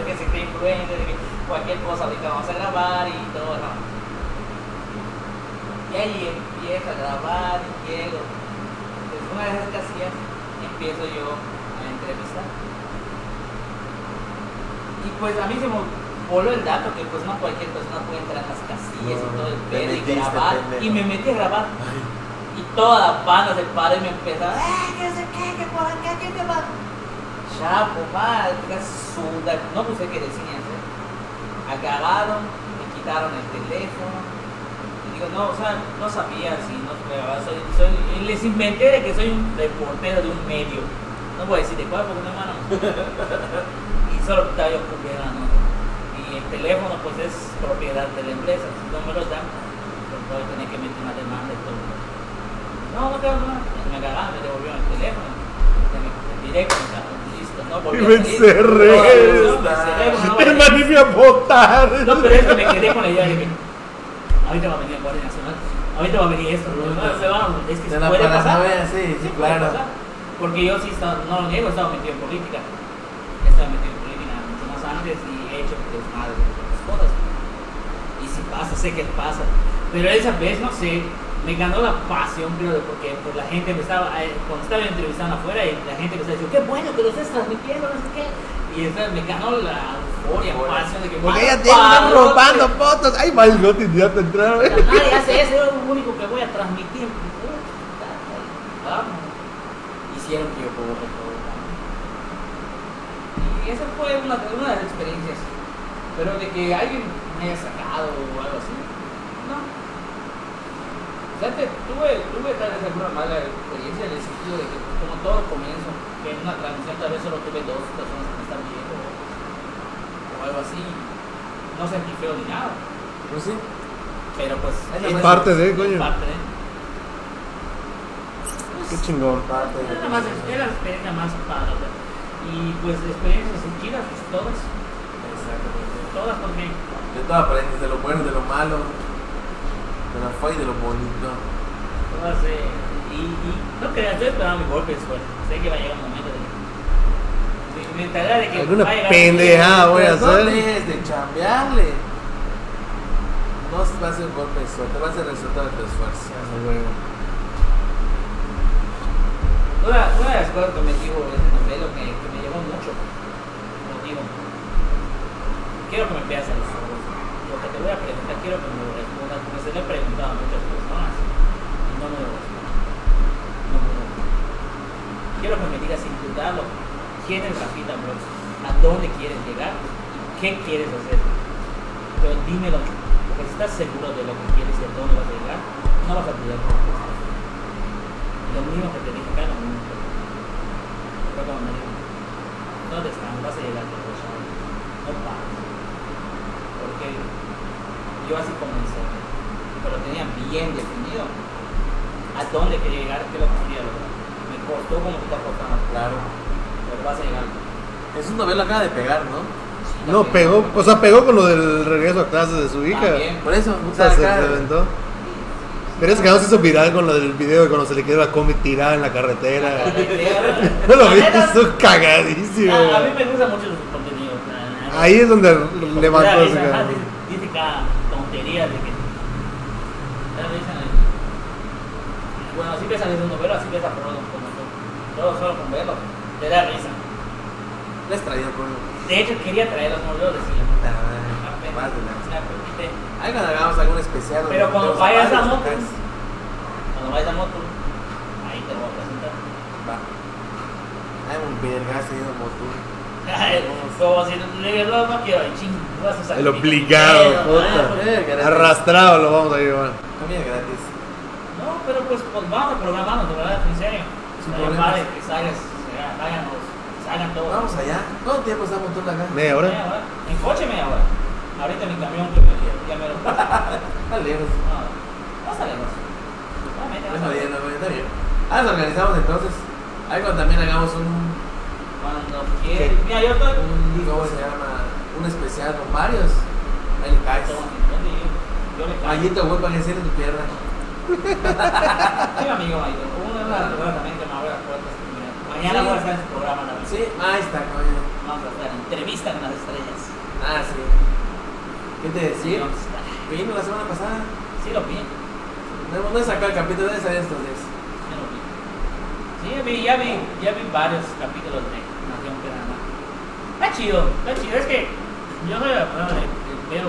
De que cualquier cosa ahorita vamos a grabar y todo, ¿no? Y ahí empiezo a grabar y llego. Desde una de esas casillas empiezo yo a entrevistar. Y pues a mí se me voló el dato que pues no cualquier persona puede entrar en las casillas y todo el pedo y grabar. Y me metí a grabar. Y toda la banda se paró y me empezaba, ¡eh, no sé qué, que por acá, que te va! Chapo, madre, suda, no puse que decían, ¿eh? Agarraron, me quitaron el teléfono. Y digo, no, o sea, no sabía si no soy, soy, les inventé de que soy un reportero de un medio. No voy a decir de cuál, porque no, hermano. y solo estaba yo cumpliendo la nota. Y el teléfono, pues es propiedad de la empresa. Si no me lo dan, pues voy a tener que meter una demanda y todo. No, no tengo nada. Me agarraron, me devolvieron el teléfono. Ya directo, no Y me encerré. No, me El a votar. no, pero es que me quedé con la idea de que ahorita va a venir el Guardia Nacional, ahorita va a venir esto. Se va- es que se puede pasar. sí, claro. Porque yo sí estaba, no lo niego, estaba metido en política. Estaba metido en política mucho más antes y he hecho desmadre de otras cosas. Y si pasa, sé que pasa. Pero esa vez, no sé, me ganó la pasión, creo, de porque pues, la gente me estaba, eh, cuando estaba entrevistando afuera y la gente me estaba diciendo, qué bueno que lo estés transmitiendo, no sé qué. Y entonces me ganó la euforia, Euforia. pasión de que Porque "Mano, ya te están padrote". robando fotos. Ay, maldito idiota entrar. Nadie hace eso, es lo único que voy a transmitir. Vamos. Hicieron que yo borre todo. Y esa fue una, una de las experiencias. Pero de que alguien me haya sacado o algo así. Te- tuve, tuve tal vez alguna mala experiencia en el sentido de que, pues, como todo comienzo, que en una transmisión tal vez solo tuve dos personas que me están viendo o, algo así, no sentí feo ni nada. Pues sí. Pero pues Es es parte de, coño. parte de. Qué chingón. Parte de Era, más, era la experiencia más padre. ¿verdad? Y pues experiencias chidas, pues todas, Exactamente. todas porque De todo aprendes, de lo bueno, de lo malo, de feo y de lo bonito. todas eh, y, y no creas, yo esperaba mi golpe de suerte. Sé que va a llegar un momento de de mentalidad de que Alguna va a llegar pendejada, voy a Pero no hacer. dejes de chambearle. No va a ser un golpe de suerte, va a ser el resultado de tu esfuerzo. Una, una de las cosas que me dijo ese novelo que, que me llevó mucho, como digo, quiero que me veas a los ojos. Lo que te voy a preguntar, quiero que me lo respondas, porque se lo he preguntado a muchas personas y no me lo responden. No me lo. Quiero que me digas sin dudarlo, quién es Rafita Bros, a dónde quieres llegar qué quieres hacer. Pero dímelo, porque si estás seguro de lo que quieres y a dónde vas a llegar, no vas a dudar. Lo mismo que te dije acá, lo mismo que fue como me dijo, ¿dónde están? Vas a llegar a los No pares. Porque yo así comencé, pero tenía bien definido a dónde quería llegar, qué es lo que quería lograr. Me costó como te está costando, Claro. pero vas a llegar. Es un novela acaba de pegar, ¿no? Sí, No, pegó, o sea, pegó con lo del regreso a clases de su hija. También. Por eso, O sea, se reventó. Pero ese cabrón se hizo viral con lo del video de cuando se le quedó la combi tirada en la carretera. No lo viste, estuvo cagadísimo. A, a mí me gusta mucho su contenido. o sea, Ahí es donde levantó ese dice cada tontería de que. Bueno, así a un novelo, así a Frodo como tú. Todo solo con verlo. Te da risa. Le has traído con De hecho, quería traer los novelos de Sila. Más de lanza. Me permite. Ahí cuando hagamos algún especial. Pero cuando vayas a moto, cuando vayas a moto, ahí te lo voy a presentar. Va. Hay un vergazo ahí en moto. Como si no El obligado, puta. Eh, Arrastrado lo vamos a llevar. Comida gratis. No, pero pues, pues vamos a programarnos, de verdad, en serio. Sin padre que salgas, se- salgan salgan todos. Vamos allá. ¿Cuánto tiempo está montando acá? Media hora. En coche media hora. Ahorita mi camión que me ya me lo. Está lejos. no está lejos. Está bien, lejos. está bien, está bien. Ah, nos organizamos entonces. Ahí cuando también hagamos un, Quieras. Mira, yo estoy. un, ¿cómo se llama? Un especial con varios. Ahí le caes. Mallito, güey, para que enciende tu pierna. Sí, amigo, Maito. Una de las personas también que me abre las puertas. Mañana voy a estar en su programa también. Sí, ahí está, coño. Vamos a estar en entrevista con las estrellas. Ah, sí. ¿Qué te decía? a. Vino la semana pasada. Sí, lo vi. No, no he sacado el capítulo de esa de estos días. Sí, lo vi. Sí, ya vi, ya vi, ya vi varios capítulos de. Está chido, está chido. Es que yo soy de- veo,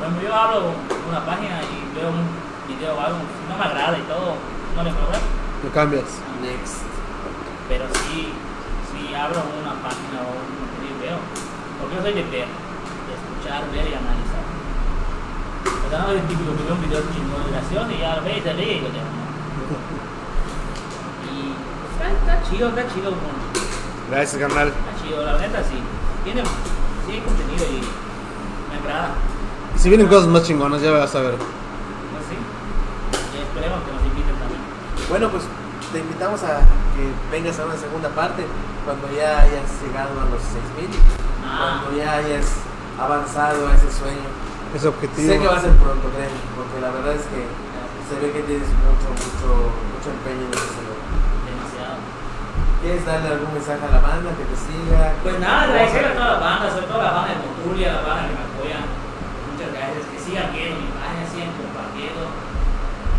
ejemplo, yo hablo una página y veo un video o algo, si no me agrada y todo, no le problema. Lo cambias. Next. Pero sí, si abro una página o un video, porque yo soy de ver, de escuchar, ver y analizar. O sea, no es típico que veo un video chingón de gracioso y ya lo ve y se ríe y lo dejo. Y pues, está, está chido, está chido, con- Gracias, carnal. está chido, la neta sí. Tiene, sí hay contenido y me agrada. Y si vienen cosas más chingonas, ya vas a ver. Pues sí. Y esperemos que nos inviten también. Bueno, pues te invitamos a que vengas a una segunda parte cuando ya hayas llegado a los 6000. Ah. Cuando ya hayas avanzado a ese sueño. Ese objetivo. Sé que va a ser pronto, créeme, porque la verdad es que se ve que tienes mucho, mucho, mucho empeño en ese. ¿Quieres darle algún mensaje a la banda que te siga? Pues nada, agradecer a toda la banda, sobre todo a la banda de Motulia, la banda que me apoya. Muchas gracias, que sigan viendo mi página, sigan compartiendo,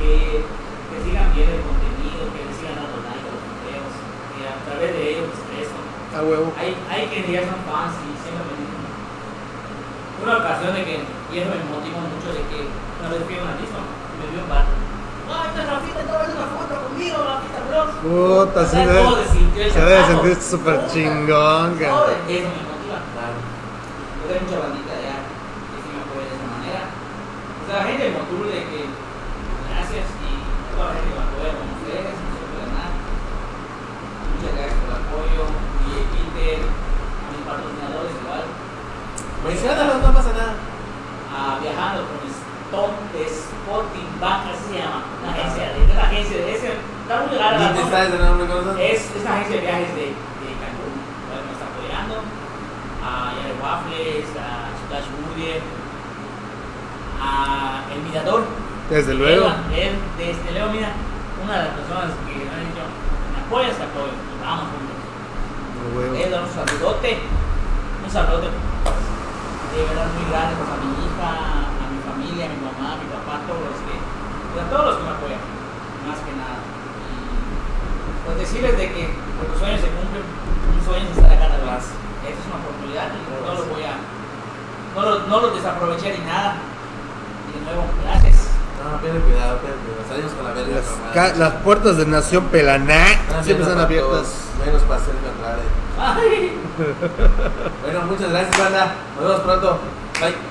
que, que sigan viendo el contenido, que le sigan dando like a los videos, que a través de ellos pues crezo. A huevo. Hay, hay que ya son fans y siempre me dicen. Una ocasión de que, y eso me motiva mucho, de que una vez fui a una y me vio un bar. ¡Ay, esta Rafita, una foto conmigo, Rafita Bros! Puta, sí ¿Sabes debe- cómo se debe sentir súper chingón, eso me motiva. Claro. Yo tengo mucha bandita allá que sí me apoya de esa manera. O sea, la gente de Motul de que gracias y toda la gente me apoya con ustedes, no se puede nada. Muchas gracias por el apoyo y el Peter, a mis patrocinadores igual. Menciónalos, no pasa nada. A viajando con Stop Spotting Bank, así se llama, agencia de, una agencia está muy rara la Ni te nombre. sabes el nombre, ¿cómo se Es, es una agencia de viajes de, de Cancún, la que me está apoyando. A Yare Waffles, a Splash Burger, a El Mirador. Desde luego. Él, desde luego, mira, una de las personas que me han dicho, me apoyas, apoyo, y vamos juntos. A. Él da un saludote, un saludote de verdad muy grande pues, a mi hija, a mi familia, a mi mamá, a mi papá, a todos los que, pues, a todos los que me apoyan, más que nada. Y pues decirles de que pues, los sueños se cumplen, un sueño es estar acá en la base. Esta es una oportunidad y no lo voy a, no lo, no lo desaproveché ni nada. Y de nuevo, gracias. No, ten cuidado, ten cuidado. Salimos con la verga. Las, las puertas de Nación Pelaná siempre están abiertas Menos para Sergio Andrade. Ay. Bueno, muchas gracias, banda. Nos vemos pronto. Bye.